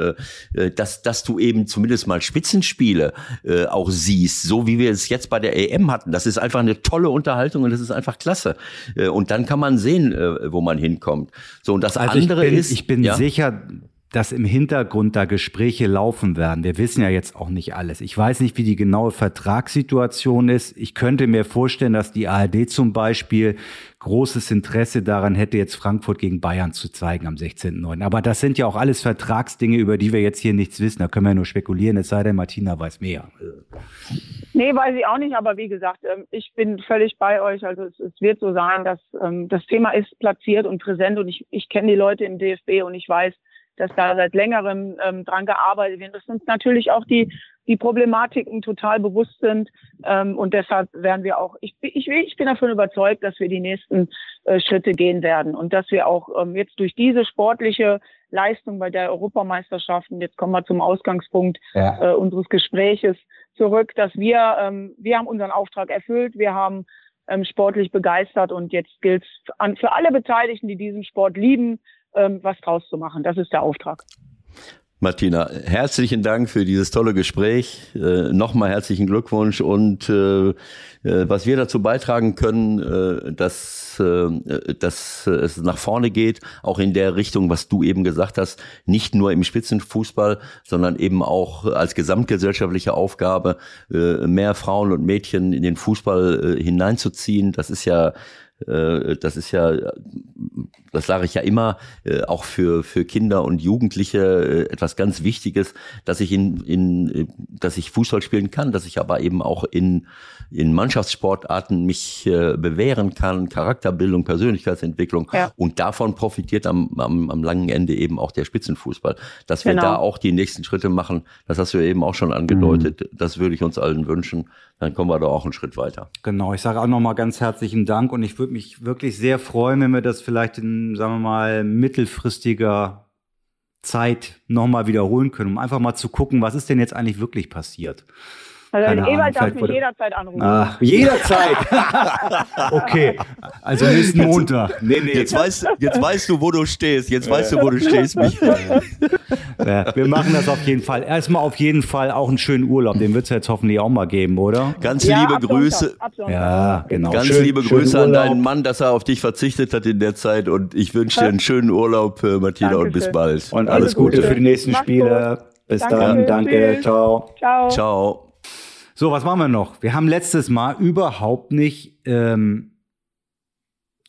äh, äh, dass, dass du eben zumindest mal Spitzenspiele äh, auch siehst, so wie wir es jetzt bei der EM hatten. Das ist einfach eine tolle Unterhaltung und das ist einfach klasse. Äh, und dann kann man sehen, äh, wo man hinkommt. So, und das also andere ich bin, ist. Ich bin ja? sicher, dass im Hintergrund da Gespräche laufen werden. Wir wissen ja jetzt auch nicht alles. Ich weiß nicht, wie die genaue Vertragssituation ist. Ich könnte mir vorstellen, dass die ARD zum Beispiel großes Interesse daran hätte, jetzt Frankfurt gegen Bayern zu zeigen am 16.09. Aber das sind ja auch alles Vertragsdinge, über die wir jetzt hier nichts wissen. Da können wir nur spekulieren, es sei denn, Martina weiß mehr. Nee, weiß ich auch nicht. Aber wie gesagt, ähm, ich bin völlig bei euch. Also es, es wird so sein, dass ähm, das Thema ist platziert und präsent und ich, ich kenne die Leute im DFB und ich weiß, dass da seit längerem ähm, dran gearbeitet wird, dass uns natürlich auch die, die Problematiken total bewusst sind. Ähm, und deshalb werden wir auch, ich, ich, ich bin davon überzeugt, dass wir die nächsten äh, Schritte gehen werden und dass wir auch ähm, jetzt durch diese sportliche Leistung bei der Europameisterschaft, und jetzt kommen wir zum Ausgangspunkt ja. äh, unseres Gespräches zurück, dass wir, ähm, wir haben unseren Auftrag erfüllt, wir haben ähm, sportlich begeistert und jetzt gilt es für alle Beteiligten, die diesen Sport lieben, ähm, was draus zu machen. Das ist der Auftrag. Martina, herzlichen Dank für dieses tolle Gespräch. Äh, Nochmal herzlichen Glückwunsch und äh, äh, was wir dazu beitragen können, äh, dass, äh, dass es nach vorne geht, auch in der Richtung, was du eben gesagt hast, nicht nur im Spitzenfußball, sondern eben auch als gesamtgesellschaftliche Aufgabe, äh, mehr Frauen und Mädchen in den Fußball hineinzuziehen. Das ist ja das ist ja, das sage ich ja immer, äh, auch für, für Kinder und Jugendliche äh, etwas ganz Wichtiges, dass ich in, in, dass ich Fußball spielen kann, dass ich aber eben auch in, in Mannschaftssportarten mich bewähren kann, Charakterbildung, Persönlichkeitsentwicklung ja. und davon profitiert am, am, am langen Ende eben auch der Spitzenfußball. Dass wir genau. da auch die nächsten Schritte machen, das hast du eben auch schon angedeutet, mhm. das würde ich uns allen wünschen dann kommen wir da auch einen Schritt weiter. Genau, ich sage auch nochmal ganz herzlichen Dank und ich würde mich wirklich sehr freuen, wenn wir das vielleicht in, sagen wir mal, mittelfristiger Zeit nochmal wiederholen können, um einfach mal zu gucken, was ist denn jetzt eigentlich wirklich passiert. Also Keine Ewald darf mich jederzeit anrufen. Ach, jederzeit. okay, also nächsten Montag. Nee, nee. Jetzt, weißt, jetzt weißt du, wo du stehst. Jetzt weißt du, wo du stehst, Michael. Ja, wir machen das auf jeden Fall. Erstmal auf jeden Fall auch einen schönen Urlaub. Den wird es jetzt hoffentlich auch mal geben, oder? Ganz ja, liebe Grüße. Ja, genau. Ganz schön, liebe Grüße an deinen Mann, dass er auf dich verzichtet hat in der Zeit. Und ich wünsche dir einen schönen Urlaub, äh, Martina, Dankeschön. und bis bald. Und alles, alles Gute, Gute für die nächsten Mach's Spiele. Gut. Bis Danke. dann. Danke. Ciao. Ciao. Ciao. So, was machen wir noch? Wir haben letztes Mal überhaupt nicht ähm,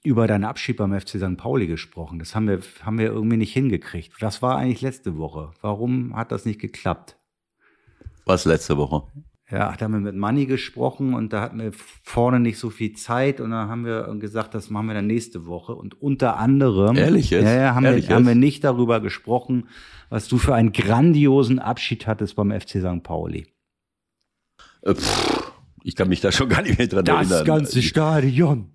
über deinen Abschied beim FC St. Pauli gesprochen. Das haben wir, haben wir irgendwie nicht hingekriegt. Das war eigentlich letzte Woche. Warum hat das nicht geklappt? Was letzte Woche? Ja, da haben wir mit Manni gesprochen und da hatten wir vorne nicht so viel Zeit und dann haben wir gesagt, das machen wir dann nächste Woche. Und unter anderem Ehrlich jetzt? Ja, ja, haben, Ehrlich wir, haben wir nicht darüber gesprochen, was du für einen grandiosen Abschied hattest beim FC St. Pauli. Äh, pff, ich kann mich da schon gar nicht mehr dran das erinnern. Das ganze Stadion.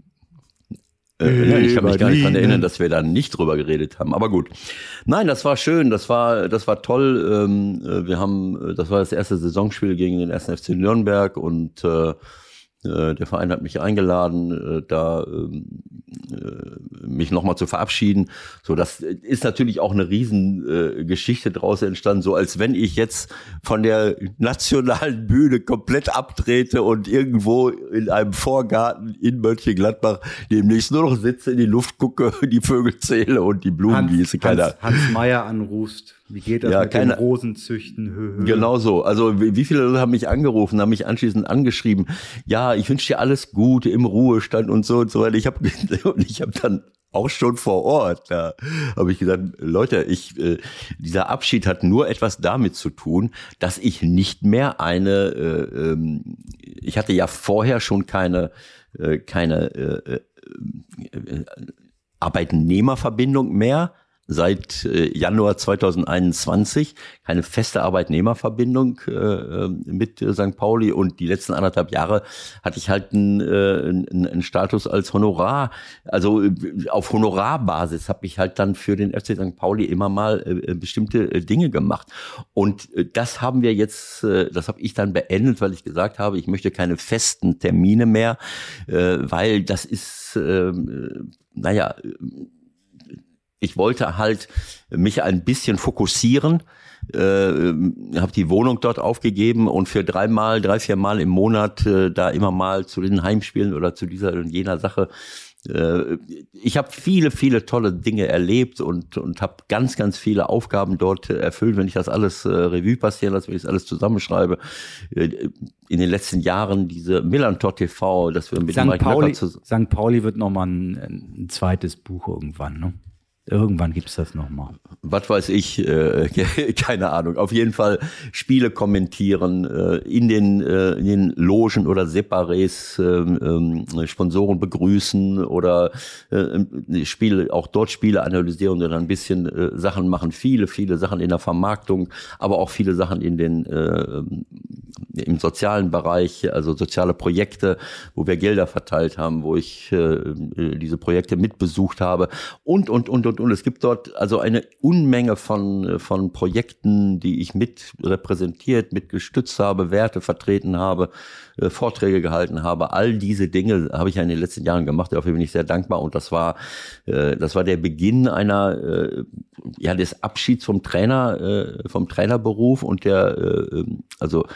Äh, nein, ich kann mich gar nicht daran erinnern, dass wir da nicht drüber geredet haben. Aber gut. Nein, das war schön, das war, das war toll. Ähm, äh, wir haben, das war das erste Saisonspiel gegen den 1. FC Nürnberg und äh, äh, der Verein hat mich eingeladen, äh, da ähm, äh, mich nochmal zu verabschieden. So, das ist natürlich auch eine Riesengeschichte draus entstanden, so als wenn ich jetzt von der nationalen Bühne komplett abtrete und irgendwo in einem Vorgarten in Mönchengladbach demnächst nur noch sitze, in die Luft gucke, die Vögel zähle und die Blumen Hans, gieße. Hans, Hans Meier anrufst. Wie geht das ja, mit keine, den Rosenzüchten? Genau so. Also wie viele Leute haben mich angerufen, haben mich anschließend angeschrieben. Ja, ich wünsche dir alles Gute im Ruhestand und so und so weiter. Ich habe ich habe dann auch schon vor Ort. Da habe ich gesagt, Leute, ich, äh, dieser Abschied hat nur etwas damit zu tun, dass ich nicht mehr eine, äh, ähm, ich hatte ja vorher schon keine, äh, keine äh, äh, äh Arbeitnehmerverbindung mehr seit äh, Januar 2021 keine feste Arbeitnehmerverbindung äh, äh mit äh, St. Pauli und die letzten anderthalb Jahre hatte ich halt einen, äh, einen Status als Honorar, also äh, auf Honorarbasis habe ich halt dann für den FC St. Pauli immer mal äh, bestimmte äh, Dinge gemacht und äh, das haben wir jetzt, äh, das habe ich dann beendet, weil ich gesagt habe, ich möchte keine festen Termine mehr, äh, weil das ist, äh, naja, ich wollte halt mich ein bisschen fokussieren, äh, habe die Wohnung dort aufgegeben und für dreimal, drei, vier Mal im Monat äh, da immer mal zu den Heimspielen oder zu dieser und jener Sache. Äh, ich habe viele, viele tolle Dinge erlebt und, und habe ganz, ganz viele Aufgaben dort erfüllt, wenn ich das alles äh, Revue passieren lasse, wenn ich das alles zusammenschreibe. Äh, in den letzten Jahren diese Millantor TV, dass wir mit St. Pauli, St. Pauli wird nochmal ein, ein zweites Buch irgendwann, ne? Irgendwann gibt's das nochmal. Was weiß ich, äh, keine Ahnung. Auf jeden Fall Spiele kommentieren, äh, in, den, äh, in den Logen oder Separés äh, äh, Sponsoren begrüßen oder äh, Spiele, auch dort Spiele analysieren und dann ein bisschen äh, Sachen machen. Viele, viele Sachen in der Vermarktung, aber auch viele Sachen in den äh, im sozialen Bereich, also soziale Projekte, wo wir Gelder verteilt haben, wo ich äh, diese Projekte mitbesucht habe und und und und und, und. Es gibt dort also eine Unmenge von, von Projekten, die ich mit repräsentiert, mit gestützt habe, Werte vertreten habe, äh, Vorträge gehalten habe. All diese Dinge habe ich ja in den letzten Jahren gemacht. Dafür bin ich sehr dankbar. Und das war, äh, das war der Beginn einer, äh, ja, des Abschieds vom Trainer, vom Trainerberuf und der, äh, ähm, also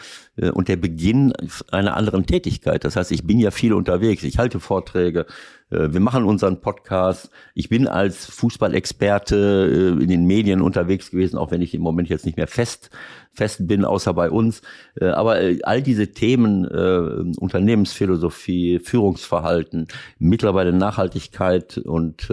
und der Beginn einer anderen Tätigkeit. Das heißt, ich bin ja viel unterwegs. Ich halte Vorträge. Äh, wir machen unseren Podcast. Ich bin als Fußballexperte äh, in den Medien unterwegs gewesen, auch wenn ich im Moment jetzt nicht mehr fest, fest bin, außer bei uns. Aber all diese Themen, Unternehmensphilosophie, Führungsverhalten, mittlerweile Nachhaltigkeit und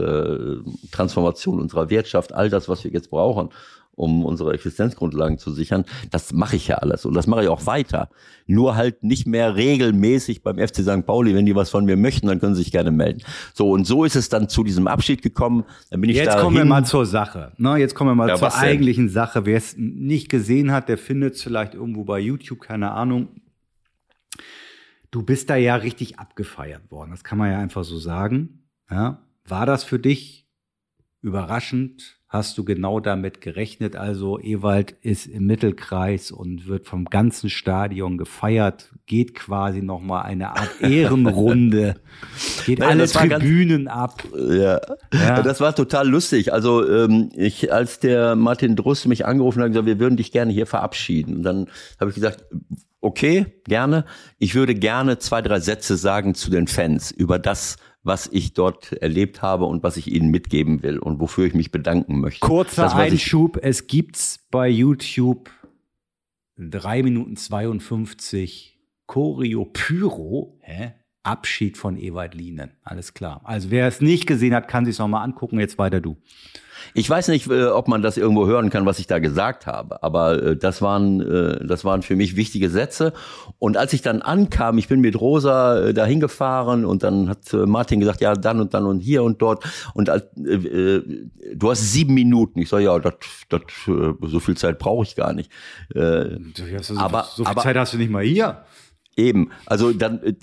Transformation unserer Wirtschaft, all das, was wir jetzt brauchen, um unsere Existenzgrundlagen zu sichern. Das mache ich ja alles und das mache ich auch weiter. Nur halt nicht mehr regelmäßig beim FC St. Pauli. Wenn die was von mir möchten, dann können sie sich gerne melden. So und so ist es dann zu diesem Abschied gekommen. Dann bin ich Jetzt kommen wir mal zur Sache. Ne, jetzt kommen wir mal ja, zur eigentlichen Sache. Wer es nicht gesehen hat, der findet es vielleicht irgendwo bei YouTube, keine Ahnung. Du bist da ja richtig abgefeiert worden. Das kann man ja einfach so sagen. Ja. War das für dich überraschend? Hast du genau damit gerechnet. Also Ewald ist im Mittelkreis und wird vom ganzen Stadion gefeiert, geht quasi nochmal eine Art Ehrenrunde, geht Nein, alle Tribünen ab. Ja. ja. das war total lustig. Also ähm, ich, als der Martin Druss mich angerufen hat, gesagt, wir würden dich gerne hier verabschieden. Und dann habe ich gesagt, okay, gerne. Ich würde gerne zwei, drei Sätze sagen zu den Fans über das, was ich dort erlebt habe und was ich Ihnen mitgeben will und wofür ich mich bedanken möchte. Kurzer das, Einschub, es gibt's bei YouTube drei Minuten 52 Choreo Pyro, hä? Abschied von Ewald Lienen. Alles klar. Also wer es nicht gesehen hat, kann sich es nochmal angucken. Jetzt weiter du. Ich weiß nicht, äh, ob man das irgendwo hören kann, was ich da gesagt habe, aber äh, das waren, äh, das waren für mich wichtige Sätze. Und als ich dann ankam, ich bin mit Rosa dahin gefahren und dann hat Martin gesagt, ja, dann und dann und hier und dort. Und äh, du hast sieben Minuten. Ich sage, ja, dat, dat, so viel Zeit brauche ich gar nicht. Äh, so, aber, so viel aber, Zeit hast du nicht mal hier. Eben, also dann äh,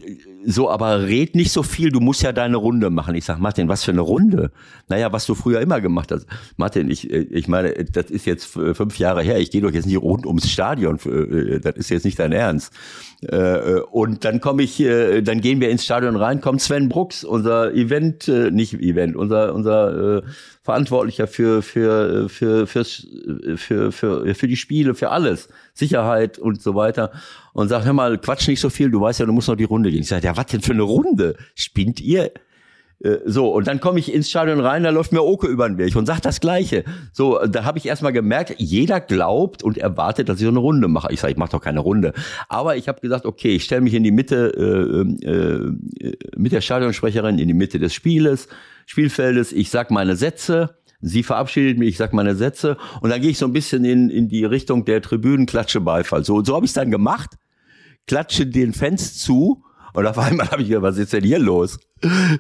so, aber red nicht so viel, du musst ja deine Runde machen. Ich sag, Martin, was für eine Runde? Naja, was du früher immer gemacht hast. Martin, ich, äh, ich meine, das ist jetzt fünf Jahre her, ich gehe doch jetzt nicht rund ums Stadion, äh, das ist jetzt nicht dein Ernst. Und dann komme ich, dann gehen wir ins Stadion rein, kommt Sven Brooks, unser Event, nicht Event, unser, unser Verantwortlicher für, für, für, für, für, für, für die Spiele, für alles, Sicherheit und so weiter. Und sagt, hör mal, quatsch nicht so viel, du weißt ja, du musst noch die Runde gehen. Ich sage, ja, was denn für eine Runde? Spinnt ihr? Äh, so, und dann komme ich ins Stadion rein, da läuft mir Oke über den Weg und sagt das Gleiche. So, da habe ich erstmal gemerkt, jeder glaubt und erwartet, dass ich so eine Runde mache. Ich sage, ich mache doch keine Runde. Aber ich habe gesagt, okay, ich stelle mich in die Mitte äh, äh, mit der Stadionsprecherin in die Mitte des Spieles, Spielfeldes, ich sag meine Sätze, sie verabschiedet mich, ich sag meine Sätze und dann gehe ich so ein bisschen in, in die Richtung der Tribünen, klatsche Beifall. So, so habe ich es dann gemacht, klatsche den Fans zu und auf einmal habe ich gedacht, was ist denn hier los?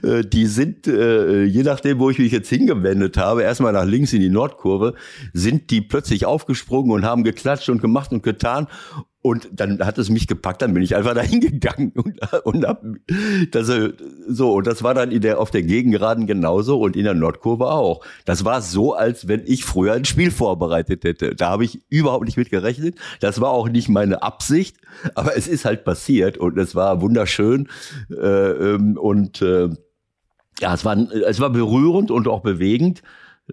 Äh, die sind, äh, je nachdem, wo ich mich jetzt hingewendet habe, erstmal nach links in die Nordkurve, sind die plötzlich aufgesprungen und haben geklatscht und gemacht und getan. Und dann hat es mich gepackt, dann bin ich einfach dahin gegangen und, und hab, das, so, und das war dann in der, auf der Gegengeraden genauso und in der Nordkurve auch. Das war so, als wenn ich früher ein Spiel vorbereitet hätte. Da habe ich überhaupt nicht mit gerechnet. Das war auch nicht meine Absicht, aber es ist halt passiert und es war wunderschön. Äh, ähm, und äh, ja, es war, es war berührend und auch bewegend.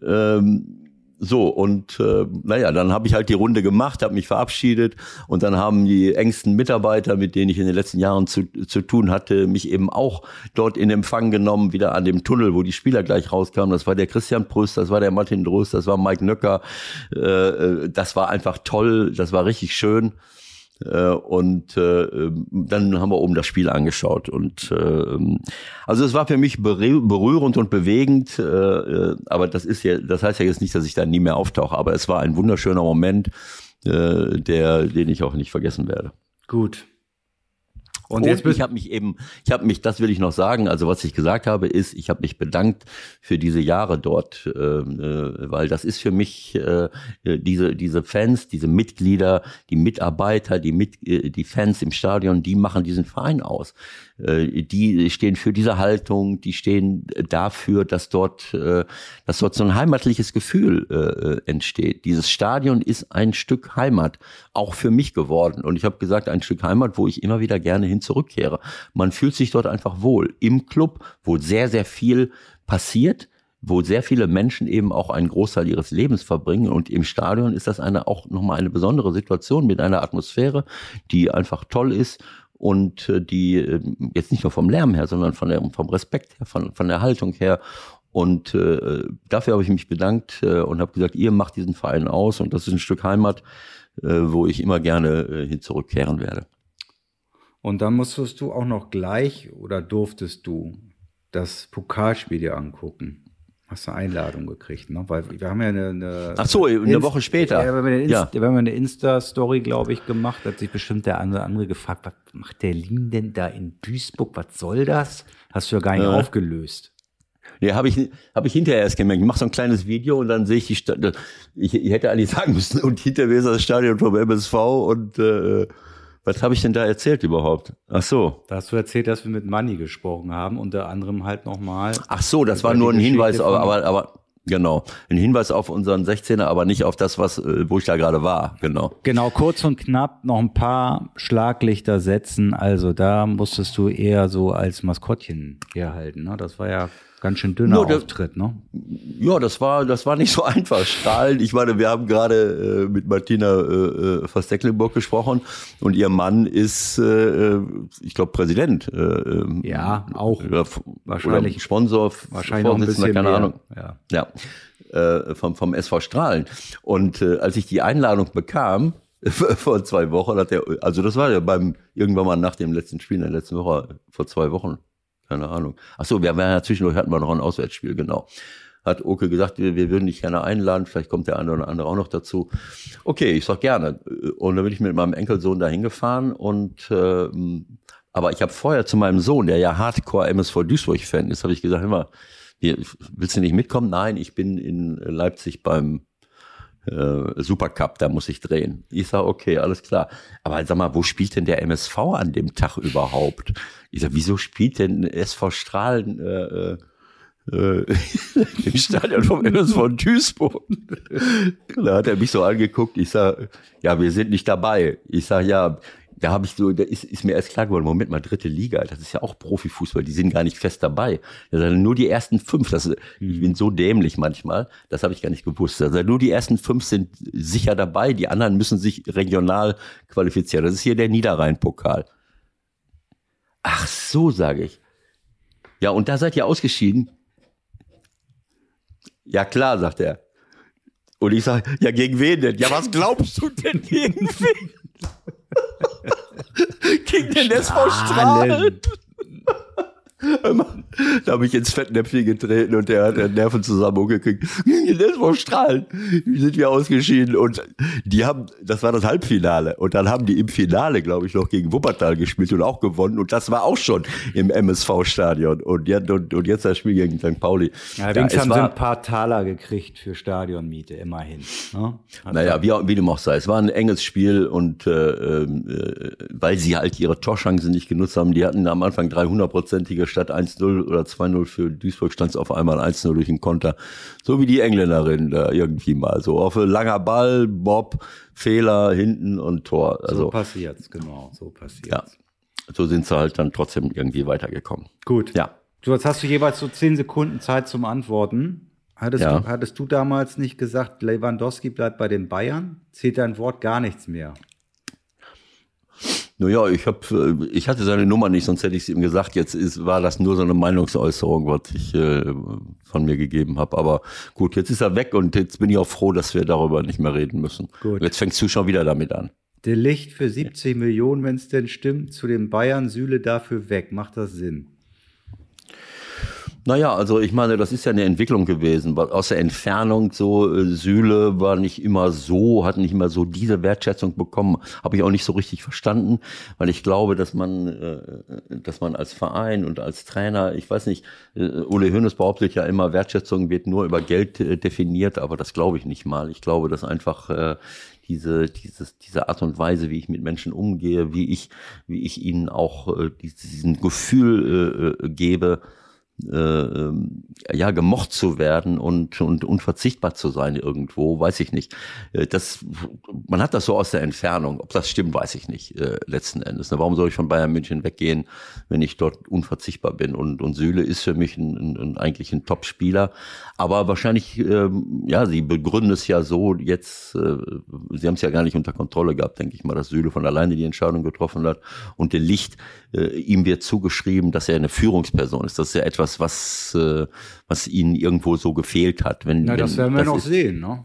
Ähm, so, und äh, naja, dann habe ich halt die Runde gemacht, habe mich verabschiedet und dann haben die engsten Mitarbeiter, mit denen ich in den letzten Jahren zu, zu tun hatte, mich eben auch dort in Empfang genommen, wieder an dem Tunnel, wo die Spieler gleich rauskamen. Das war der Christian Prüst, das war der Martin Drust, das war Mike Nöcker. Äh, äh das war einfach toll, das war richtig schön. Äh, und äh, dann haben wir oben das Spiel angeschaut. Und äh, also es war für mich berührend und bewegend, äh, äh, aber das ist ja, das heißt ja jetzt nicht, dass ich da nie mehr auftauche, aber es war ein wunderschöner Moment, äh, der, den ich auch nicht vergessen werde. Gut. Und, und ich habe mich eben, ich habe mich, das will ich noch sagen, also was ich gesagt habe, ist, ich habe mich bedankt für diese Jahre dort, äh, äh, weil das ist für mich äh, diese diese Fans, diese Mitglieder, die Mitarbeiter, die mit, äh, die Fans im Stadion, die machen diesen Verein aus. Äh, die stehen für diese Haltung, die stehen dafür, dass dort, äh, dass dort so ein heimatliches Gefühl äh, entsteht. Dieses Stadion ist ein Stück Heimat, auch für mich geworden. Und ich habe gesagt, ein Stück Heimat, wo ich immer wieder gerne hin zurückkehre. Man fühlt sich dort einfach wohl. Im Club, wo sehr, sehr viel passiert, wo sehr viele Menschen eben auch einen Großteil ihres Lebens verbringen. Und im Stadion ist das eine auch nochmal eine besondere Situation mit einer Atmosphäre, die einfach toll ist und äh, die äh, jetzt nicht nur vom Lärm her, sondern von der, vom Respekt her, von, von der Haltung her. Und äh, dafür habe ich mich bedankt äh, und habe gesagt, ihr macht diesen Verein aus und das ist ein Stück Heimat, äh, wo ich immer gerne äh, hin zurückkehren werde. Und dann musstest du auch noch gleich oder durftest du das Pokalspiel dir angucken? Hast du Einladung gekriegt, ne? Weil wir haben ja eine. eine Ach so, eine Inst Woche später. Ja, wir haben eine, Inst ja. eine Insta-Story, glaube ich, gemacht. Hat sich bestimmt der andere, andere gefragt, was macht der Lin denn da in Duisburg? Was soll das? Hast du ja gar nicht ja. aufgelöst. Nee, habe ich, hab ich hinterher erst gemerkt. Ich mache so ein kleines Video und dann sehe ich die Stadt. Ich, ich hätte eigentlich sagen müssen, und hinter mir ist das Stadion vom MSV und äh, was habe ich denn da erzählt überhaupt? Ach so. Da hast du erzählt, dass wir mit Manni gesprochen haben, unter anderem halt nochmal. Ach so, das war nur ein Hinweis, aber, aber, aber Genau. Ein Hinweis auf unseren 16er, aber nicht auf das, was, äh, wo ich da gerade war. Genau. Genau, kurz und knapp noch ein paar Schlaglichter setzen. Also da musstest du eher so als Maskottchen herhalten. Ne? Das war ja Ganz schön dünner ja, Auftritt, ne? Ja, das war, das war nicht so einfach. Strahlen. Ich meine, wir haben gerade äh, mit Martina äh, Verstecklenburg äh, gesprochen und ihr Mann ist, äh, äh ich glaube, Präsident. Äh, ähm, ja, auch. Oder, wahrscheinlich. Oder Sponsor, wahrscheinlich noch ein bisschen keine mehr. Ahnung. Ja. ja. Äh, vom, vom SV Strahlen. Und äh, als ich die Einladung bekam, vor zwei Wochen hat er, also das war ja beim, irgendwann mal nach dem letzten Spiel in der letzten Woche, vor zwei Wochen, keine Ahnung. Ach so, wir waren ja zwischendurch hatten wir noch ein Auswärtsspiel, genau. Hat Oke gesagt, wir, wir würden dich gerne einladen, vielleicht kommt der eine oder andere auch noch dazu. Okay, ich sag gerne. Und dann bin ich mit meinem Enkelsohn da hingefahren und äh, aber ich habe vorher zu meinem Sohn, der ja Hardcore MSV Duisburg-Fan ist, habe ich gesagt, immer, willst du nicht mitkommen? Nein, ich bin in Leipzig beim äh, Supercup, da muss ich drehen. Ich sage, okay, alles klar. Aber sag mal, wo spielt denn der MSV an dem Tag überhaupt? Ich sage, wieso spielt denn SV Strahlen äh, äh, im Stadion vom MSV Duisburg? da hat er mich so angeguckt. Ich sage, ja, wir sind nicht dabei. Ich sage, ja, da habe ich so, da ist, ist mir erst klar geworden, Moment mal, dritte Liga, das ist ja auch Profifußball, die sind gar nicht fest dabei. Das sind nur die ersten fünf, das, ich bin so dämlich manchmal, das habe ich gar nicht gewusst. Also nur die ersten fünf sind sicher dabei, die anderen müssen sich regional qualifizieren. Das ist hier der Niederrhein-Pokal. Ach so, sage ich. Ja, und da seid ihr ausgeschieden? Ja, klar, sagt er. Und ich sage, ja, gegen wen denn? Ja, was glaubst du denn gegen wen? Gegen den SV Strahlen. Da habe ich ins Fettnäpfchen getreten und der hat den Nervenzusammenbruch gekriegt. Das war Strahlen. Wie sind wir ausgeschieden? Und die haben, das war das Halbfinale. Und dann haben die im Finale, glaube ich, noch gegen Wuppertal gespielt und auch gewonnen. Und das war auch schon im MSV-Stadion. Und, und, und, jetzt das Spiel gegen St. Pauli. Ja, ja, haben sie ein paar Taler gekriegt für Stadionmiete, immerhin. Ne? Naja, wie, wie du auch sei. Es war ein enges Spiel und äh, äh, weil sie halt ihre Torchancen nicht genutzt haben, die hatten am Anfang 300-prozentige statt 1-0 oder 2-0 für Duisburg stand es auf einmal 1-0 durch den Konter. So wie die Engländerin da irgendwie mal. So auf langer Ball, Bob, Fehler hinten und Tor. Also, so passiert's, genau, so passiert's. Ja. So sind sie halt dann trotzdem irgendwie weitergekommen. Gut. Ja. Du, jetzt hast du jeweils so zehn Sekunden Zeit zum Antworten. Hattest, ja. du, hattest du damals nicht gesagt, Lewandowski bleibt bei den Bayern? Zählt dein Wort gar nichts mehr? Naja, ich hab, äh, ich hatte seine Nummer nicht, sonst hätte ich es ihm gesagt. Jetzt ist, war das nur so eine Meinungsäußerung, was ich äh, von mir gegeben habe. Aber gut, jetzt ist er weg und jetzt bin ich auch froh, dass wir darüber nicht mehr reden müssen. Gut. Jetzt fängst du schon wieder damit an. Der Licht für 70 Millionen, wenn es denn stimmt, zu den Bayern, Süle dafür weg. Macht das Sinn? Naja, also ich meine, das ist ja eine Entwicklung gewesen. Aus der Entfernung so, äh, Sühle war nicht immer so, hat nicht immer so diese Wertschätzung bekommen. Habe ich auch nicht so richtig verstanden, weil ich glaube, dass man, äh, dass man als Verein und als Trainer, ich weiß nicht, äh, Ule Hoeneß behauptet ja immer, Wertschätzung wird nur über Geld definiert, aber das glaube ich nicht mal. Ich glaube, dass einfach diese, dieses, diese Art und Weise, wie ich mit Menschen umgehe, wie ich, wie ich ihnen auch äh, diesen Gefühl äh, äh gebe, äh, ähm, ja gemocht zu werden und, und unverzichtbar zu sein irgendwo, weiß ich nicht. Äh, das, man hat das so aus der Entfernung. Ob das stimmt, weiß ich nicht äh, letzten Endes. Warum soll ich von Bayern München weggehen, wenn ich dort unverzichtbar bin? Und, und Süle ist für mich ein, ein, ein eigentlich ein Top-Spieler. Aber wahrscheinlich, ähm, ja, sie begründen es ja so jetzt, äh, sie haben es ja gar nicht unter Kontrolle gehabt, denke ich mal, dass Süle von alleine die Entscheidung getroffen hat. Und der Licht, äh, ihm wird zugeschrieben, dass er eine Führungsperson ist. Das ist ja etwas, was, äh, was ihnen irgendwo so gefehlt hat. Wenn, Na, das wenn, werden wir noch ist, sehen, ne?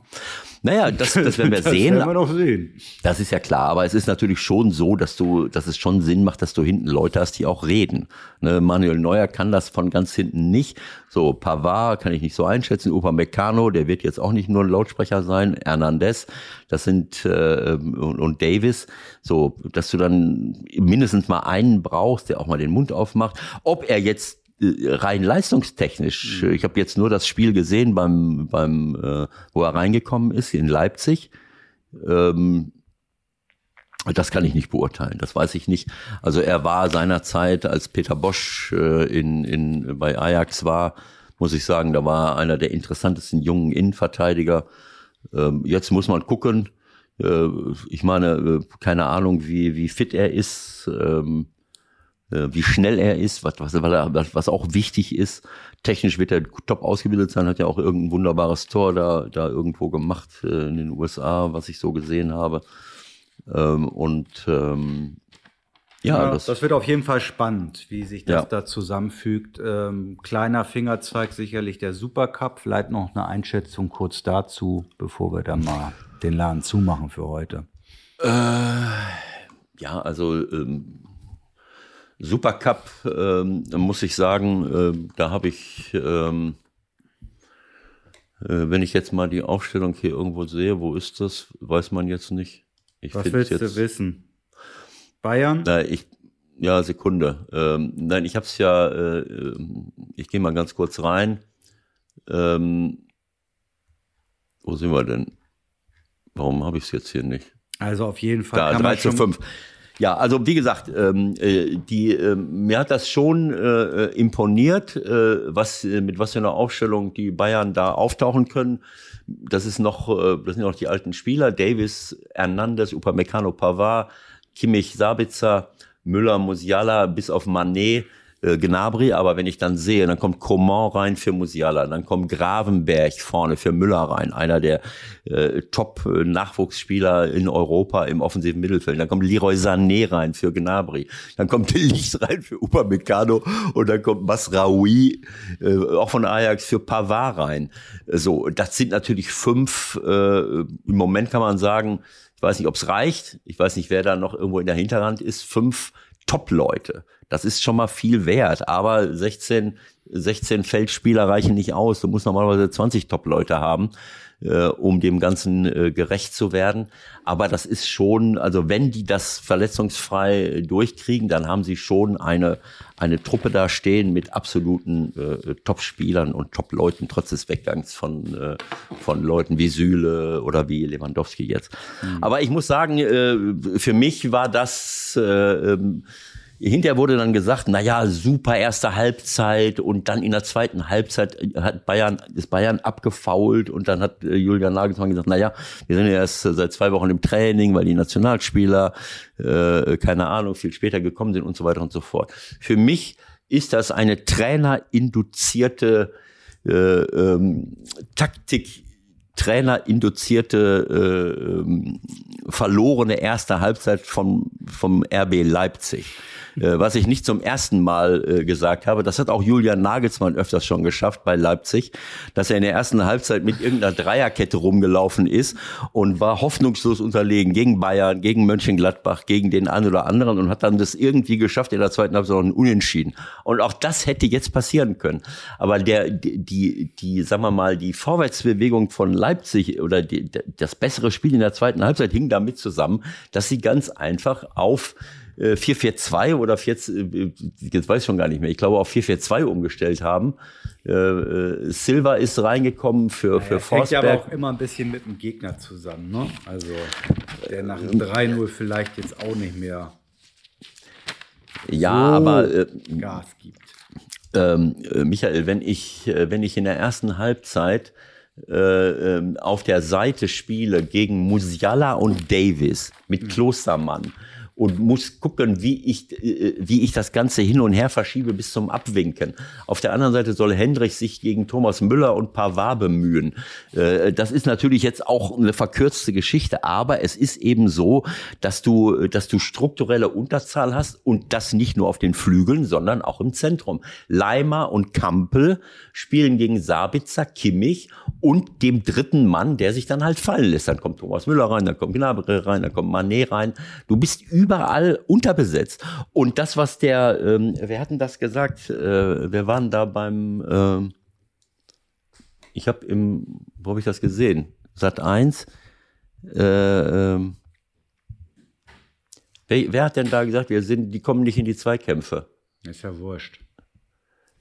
Naja, das, das werden wir das sehen. Werden wir noch sehen. Das ist ja klar, aber es ist natürlich schon so, dass du, dass es schon Sinn macht, dass du hinten Leute hast, die auch reden. Ne, Manuel Neuer kann das von ganz hinten nicht. So, Pavard kann ich nicht so einschätzen. Upamecano, der wird jetzt auch nicht nur ein Lautsprecher sein. Hernandez, das sind äh, und, und Davis. So, dass du dann mindestens mal einen brauchst, der auch mal den Mund aufmacht. Ob er jetzt rein leistungstechnisch. Mhm. Ich habe jetzt nur das Spiel gesehen, beim, beim, äh, wo er reingekommen ist in Leipzig. Ähm, das kann ich nicht beurteilen, das weiß ich nicht. Also er war seinerzeit, als Peter Bosch äh, in, in, bei Ajax war, muss ich sagen, da war einer der interessantesten jungen Innenverteidiger. Ähm, jetzt muss man gucken. Äh, ich meine, äh, keine Ahnung, wie, wie fit er ist. Ähm, äh, wie schnell er ist, was, was, was auch wichtig ist. Technisch wird er top ausgebildet sein, hat ja auch irgendein wunderbares Tor da, da irgendwo gemacht äh, in den USA, was ich so gesehen habe. Ähm, und ähm, ja, ja das, das, wird auf jeden Fall spannend, wie sich das ja. da zusammenfügt. Ähm, kleiner Fingerzeig sicherlich der Supercup. Vielleicht noch eine Einschätzung kurz dazu, bevor wir dann mal den Laden zumachen für heute. Äh, ja, also ähm, Supercup, ähm, muss ich sagen, äh, da habe ich, ähm, äh, wenn ich jetzt mal die Aufstellung hier irgendwo sehe, wo ist das, weiß man jetzt nicht. Ich Was willst jetzt, du wissen? Bayern? Na, ich, ja, Sekunde. Ähm, nein, ich habe es ja, äh, ich gehe mal ganz kurz rein. Ähm, wo sind wir denn? Warum habe ich es jetzt hier nicht? Also auf jeden Fall. Da, 3 zu 5. Ja, also wie gesagt, ähm, äh, die, äh, mir hat das schon äh, imponiert, äh, was äh, mit was für einer Aufstellung die Bayern da auftauchen können. Das ist noch, äh, das sind noch die alten Spieler: Davis, Hernandez, Upamecano, Pavard, Kimmich, Sabitzer, Müller, Musiala, bis auf Manet äh, Gnabry, aber wenn ich dann sehe, dann kommt Coman rein für Musiala, dann kommt Gravenberg vorne für Müller rein, einer der äh, Top-Nachwuchsspieler in Europa im offensiven Mittelfeld. Dann kommt Leroy Sané rein für Gnabry, dann kommt Licht rein für Upamecano und dann kommt Masraoui, äh, auch von Ajax, für Pavard rein. So, das sind natürlich fünf, äh, im Moment kann man sagen, ich weiß nicht, ob es reicht, ich weiß nicht, wer da noch irgendwo in der Hinterhand ist, fünf Top-Leute. Das ist schon mal viel wert. Aber 16, 16 Feldspieler reichen nicht aus. Du musst normalerweise 20 Top-Leute haben, äh, um dem Ganzen äh, gerecht zu werden. Aber das ist schon, also wenn die das verletzungsfrei durchkriegen, dann haben sie schon eine, eine Truppe da stehen mit absoluten äh, Top-Spielern und Top-Leuten, trotz des Weggangs von, äh, von Leuten wie Süle oder wie Lewandowski jetzt. Mhm. Aber ich muss sagen, äh, für mich war das äh, ähm, Hinterher wurde dann gesagt, na ja, super erste Halbzeit und dann in der zweiten Halbzeit hat Bayern, ist Bayern abgefault und dann hat äh, Julian Nagelsmann gesagt, na ja, wir sind ja erst seit zwei Wochen im Training, weil die Nationalspieler, äh, keine Ahnung, viel später gekommen sind und so weiter und so fort. Für mich ist das eine trainerinduzierte äh, ähm, Taktik trainerinduzierte äh, ähm, verlorene erste Halbzeit vom, vom RB Leipzig äh, was ich nicht zum ersten Mal äh, gesagt habe. Das hat auch Julian Nagelsmann öfters schon geschafft bei Leipzig, dass er in der ersten Halbzeit mit irgendeiner Dreierkette rumgelaufen ist und war hoffnungslos unterlegen gegen Bayern, gegen Mönchengladbach, gegen den einen oder anderen und hat dann das irgendwie geschafft, in der zweiten Halbzeit noch Unentschieden. Und auch das hätte jetzt passieren können. Aber der, die, die, die sagen wir mal, die Vorwärtsbewegung von Leipzig oder die, das bessere Spiel in der zweiten Halbzeit hing damit zusammen, dass sie ganz einfach auf 442 oder 4, äh, jetzt weiß ich schon gar nicht mehr, ich glaube auf 442 umgestellt haben. Äh, äh, Silva ist reingekommen für, für Forsberg. Hängt aber auch immer ein bisschen mit dem Gegner zusammen, ne? Also der nach dem 3-0 vielleicht jetzt auch nicht mehr ja, so aber äh, Gas gibt. Ähm, Michael, wenn ich, wenn ich in der ersten Halbzeit äh, ähm, auf der Seite spiele gegen Musiala und Davis mit mhm. Klostermann und muss gucken, wie ich, äh, wie ich das Ganze hin und her verschiebe bis zum Abwinken. Auf der anderen Seite soll Hendrich sich gegen Thomas Müller und Pavard bemühen. Äh, das ist natürlich jetzt auch eine verkürzte Geschichte, aber es ist eben so, dass du, dass du strukturelle Unterzahl hast und das nicht nur auf den Flügeln, sondern auch im Zentrum. Leimer und Kampel spielen gegen Sabitzer, Kimmich und dem dritten Mann, der sich dann halt fallen lässt. Dann kommt Thomas Müller rein, dann kommt Gnabry rein, dann kommt Manet rein. Du bist überall unterbesetzt. Und das, was der, ähm, wer hat denn das gesagt? Äh, wir waren da beim, äh, ich habe im, wo habe ich das gesehen? Sat 1. Äh, äh, wer, wer hat denn da gesagt, wir sind, die kommen nicht in die Zweikämpfe? Ist ja wurscht.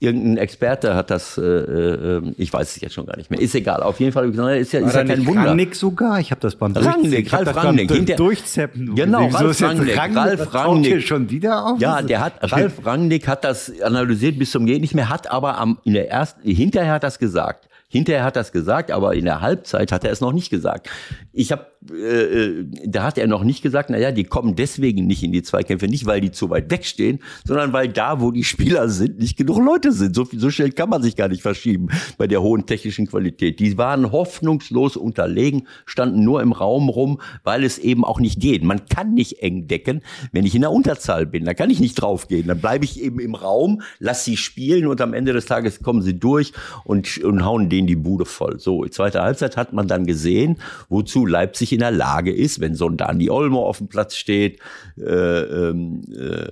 Irgendein Experte hat das, äh, äh, ich weiß es jetzt schon gar nicht mehr. Ist egal. Auf jeden Fall ist ja, ist ja kein Wunder. Rangnick sogar. Ich habe das beim Rangnick, Ralf Rangnick, hinter durchzeppen. Genau, Ralf Rangnick, Ralf Rangnick schon wieder auf. Ja, der hat Ralf Rangnick hat das analysiert bis zum geht nicht mehr, hat aber am in der ersten hinterher hat das gesagt. Hinterher hat er es gesagt, aber in der Halbzeit hat er es noch nicht gesagt. Ich habe, äh, äh, da hat er noch nicht gesagt, naja, die kommen deswegen nicht in die Zweikämpfe, nicht weil die zu weit wegstehen, sondern weil da, wo die Spieler sind, nicht genug Leute sind. So, so schnell kann man sich gar nicht verschieben bei der hohen technischen Qualität. Die waren hoffnungslos unterlegen, standen nur im Raum rum, weil es eben auch nicht geht. Man kann nicht eng decken, wenn ich in der Unterzahl bin. Da kann ich nicht draufgehen. Dann bleibe ich eben im Raum, lass sie spielen und am Ende des Tages kommen sie durch und, und hauen den die Bude voll. So, zweite Halbzeit hat man dann gesehen, wozu Leipzig in der Lage ist, wenn so ein Dani Olmo auf dem Platz steht. Äh, ähm, äh,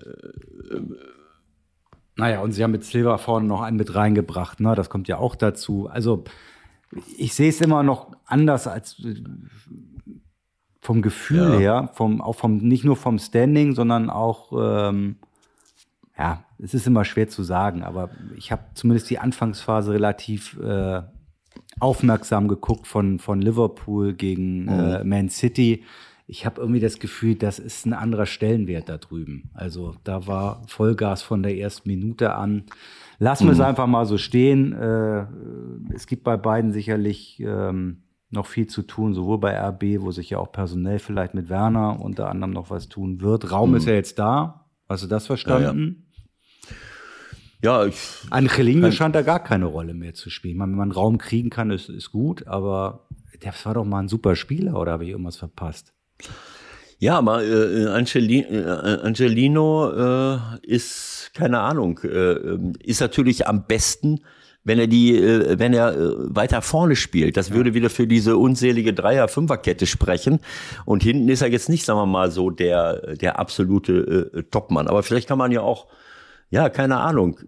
naja, und sie haben mit Silva vorne noch einen mit reingebracht, ne? Das kommt ja auch dazu. Also ich sehe es immer noch anders als äh, vom Gefühl ja. her, vom, auch vom, nicht nur vom Standing, sondern auch, ähm, ja, es ist immer schwer zu sagen, aber ich habe zumindest die Anfangsphase relativ äh, aufmerksam geguckt von, von Liverpool gegen mhm. äh, Man City. Ich habe irgendwie das Gefühl, das ist ein anderer Stellenwert da drüben. Also da war Vollgas von der ersten Minute an. Lassen wir mhm. es einfach mal so stehen. Äh, es gibt bei beiden sicherlich ähm, noch viel zu tun, sowohl bei RB, wo sich ja auch personell vielleicht mit Werner unter anderem noch was tun wird. Raum mhm. ist ja jetzt da. Hast du das verstanden? Ja, ich. Angelino scheint da gar keine Rolle mehr zu spielen. wenn man Raum kriegen kann, ist, ist gut, aber das war doch mal ein super Spieler, oder habe ich irgendwas verpasst? Ja, aber äh, Angelino, äh, Angelino äh, ist, keine Ahnung, äh, ähm, ist natürlich am besten, wenn er die, äh, wenn er weiter vorne spielt. Das ja. würde wieder für diese unselige Dreier-Fünfer-Kette sprechen. Und hinten ist er jetzt nicht, sagen wir mal, so der, der absolute Topmann. Aber vielleicht kann man ja auch ja, keine Ahnung.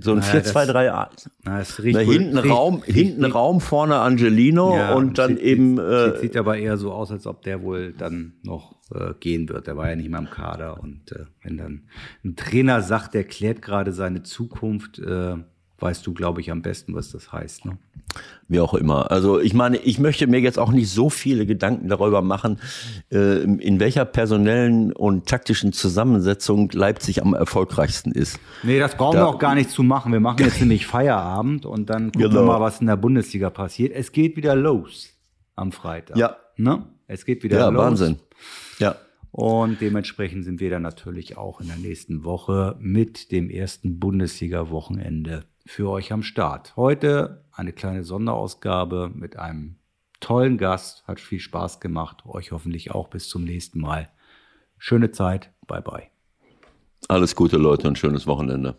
So ein naja, 4-2-3. Na, na, hinten riecht, Raum, hinten Raum, vorne Angelino ja, und dann sieht, eben. Äh, sieht aber eher so aus, als ob der wohl dann noch äh, gehen wird. Der war ja nicht mehr im Kader. Und äh, wenn dann ein Trainer sagt, der klärt gerade seine Zukunft, äh, weißt du, glaube ich, am besten, was das heißt. Ne? Wie auch immer. Also ich meine, ich möchte mir jetzt auch nicht so viele Gedanken darüber machen, äh, in welcher personellen und taktischen Zusammensetzung Leipzig am erfolgreichsten ist. Nee, das brauchen da, wir auch gar nicht zu machen. Wir machen jetzt nämlich Feierabend und dann gucken genau. wir mal, was in der Bundesliga passiert. Es geht wieder los am Freitag. Ja. Ne? Es geht wieder ja, los. Ja, Wahnsinn. Ja. Und dementsprechend sind wir dann natürlich auch in der nächsten Woche mit dem ersten Bundesliga-Wochenende für euch am Start. Heute eine kleine Sonderausgabe mit einem tollen Gast. Hat viel Spaß gemacht. Euch hoffentlich auch bis zum nächsten Mal. Schöne Zeit. Bye bye. Alles Gute, Leute, und schönes Wochenende.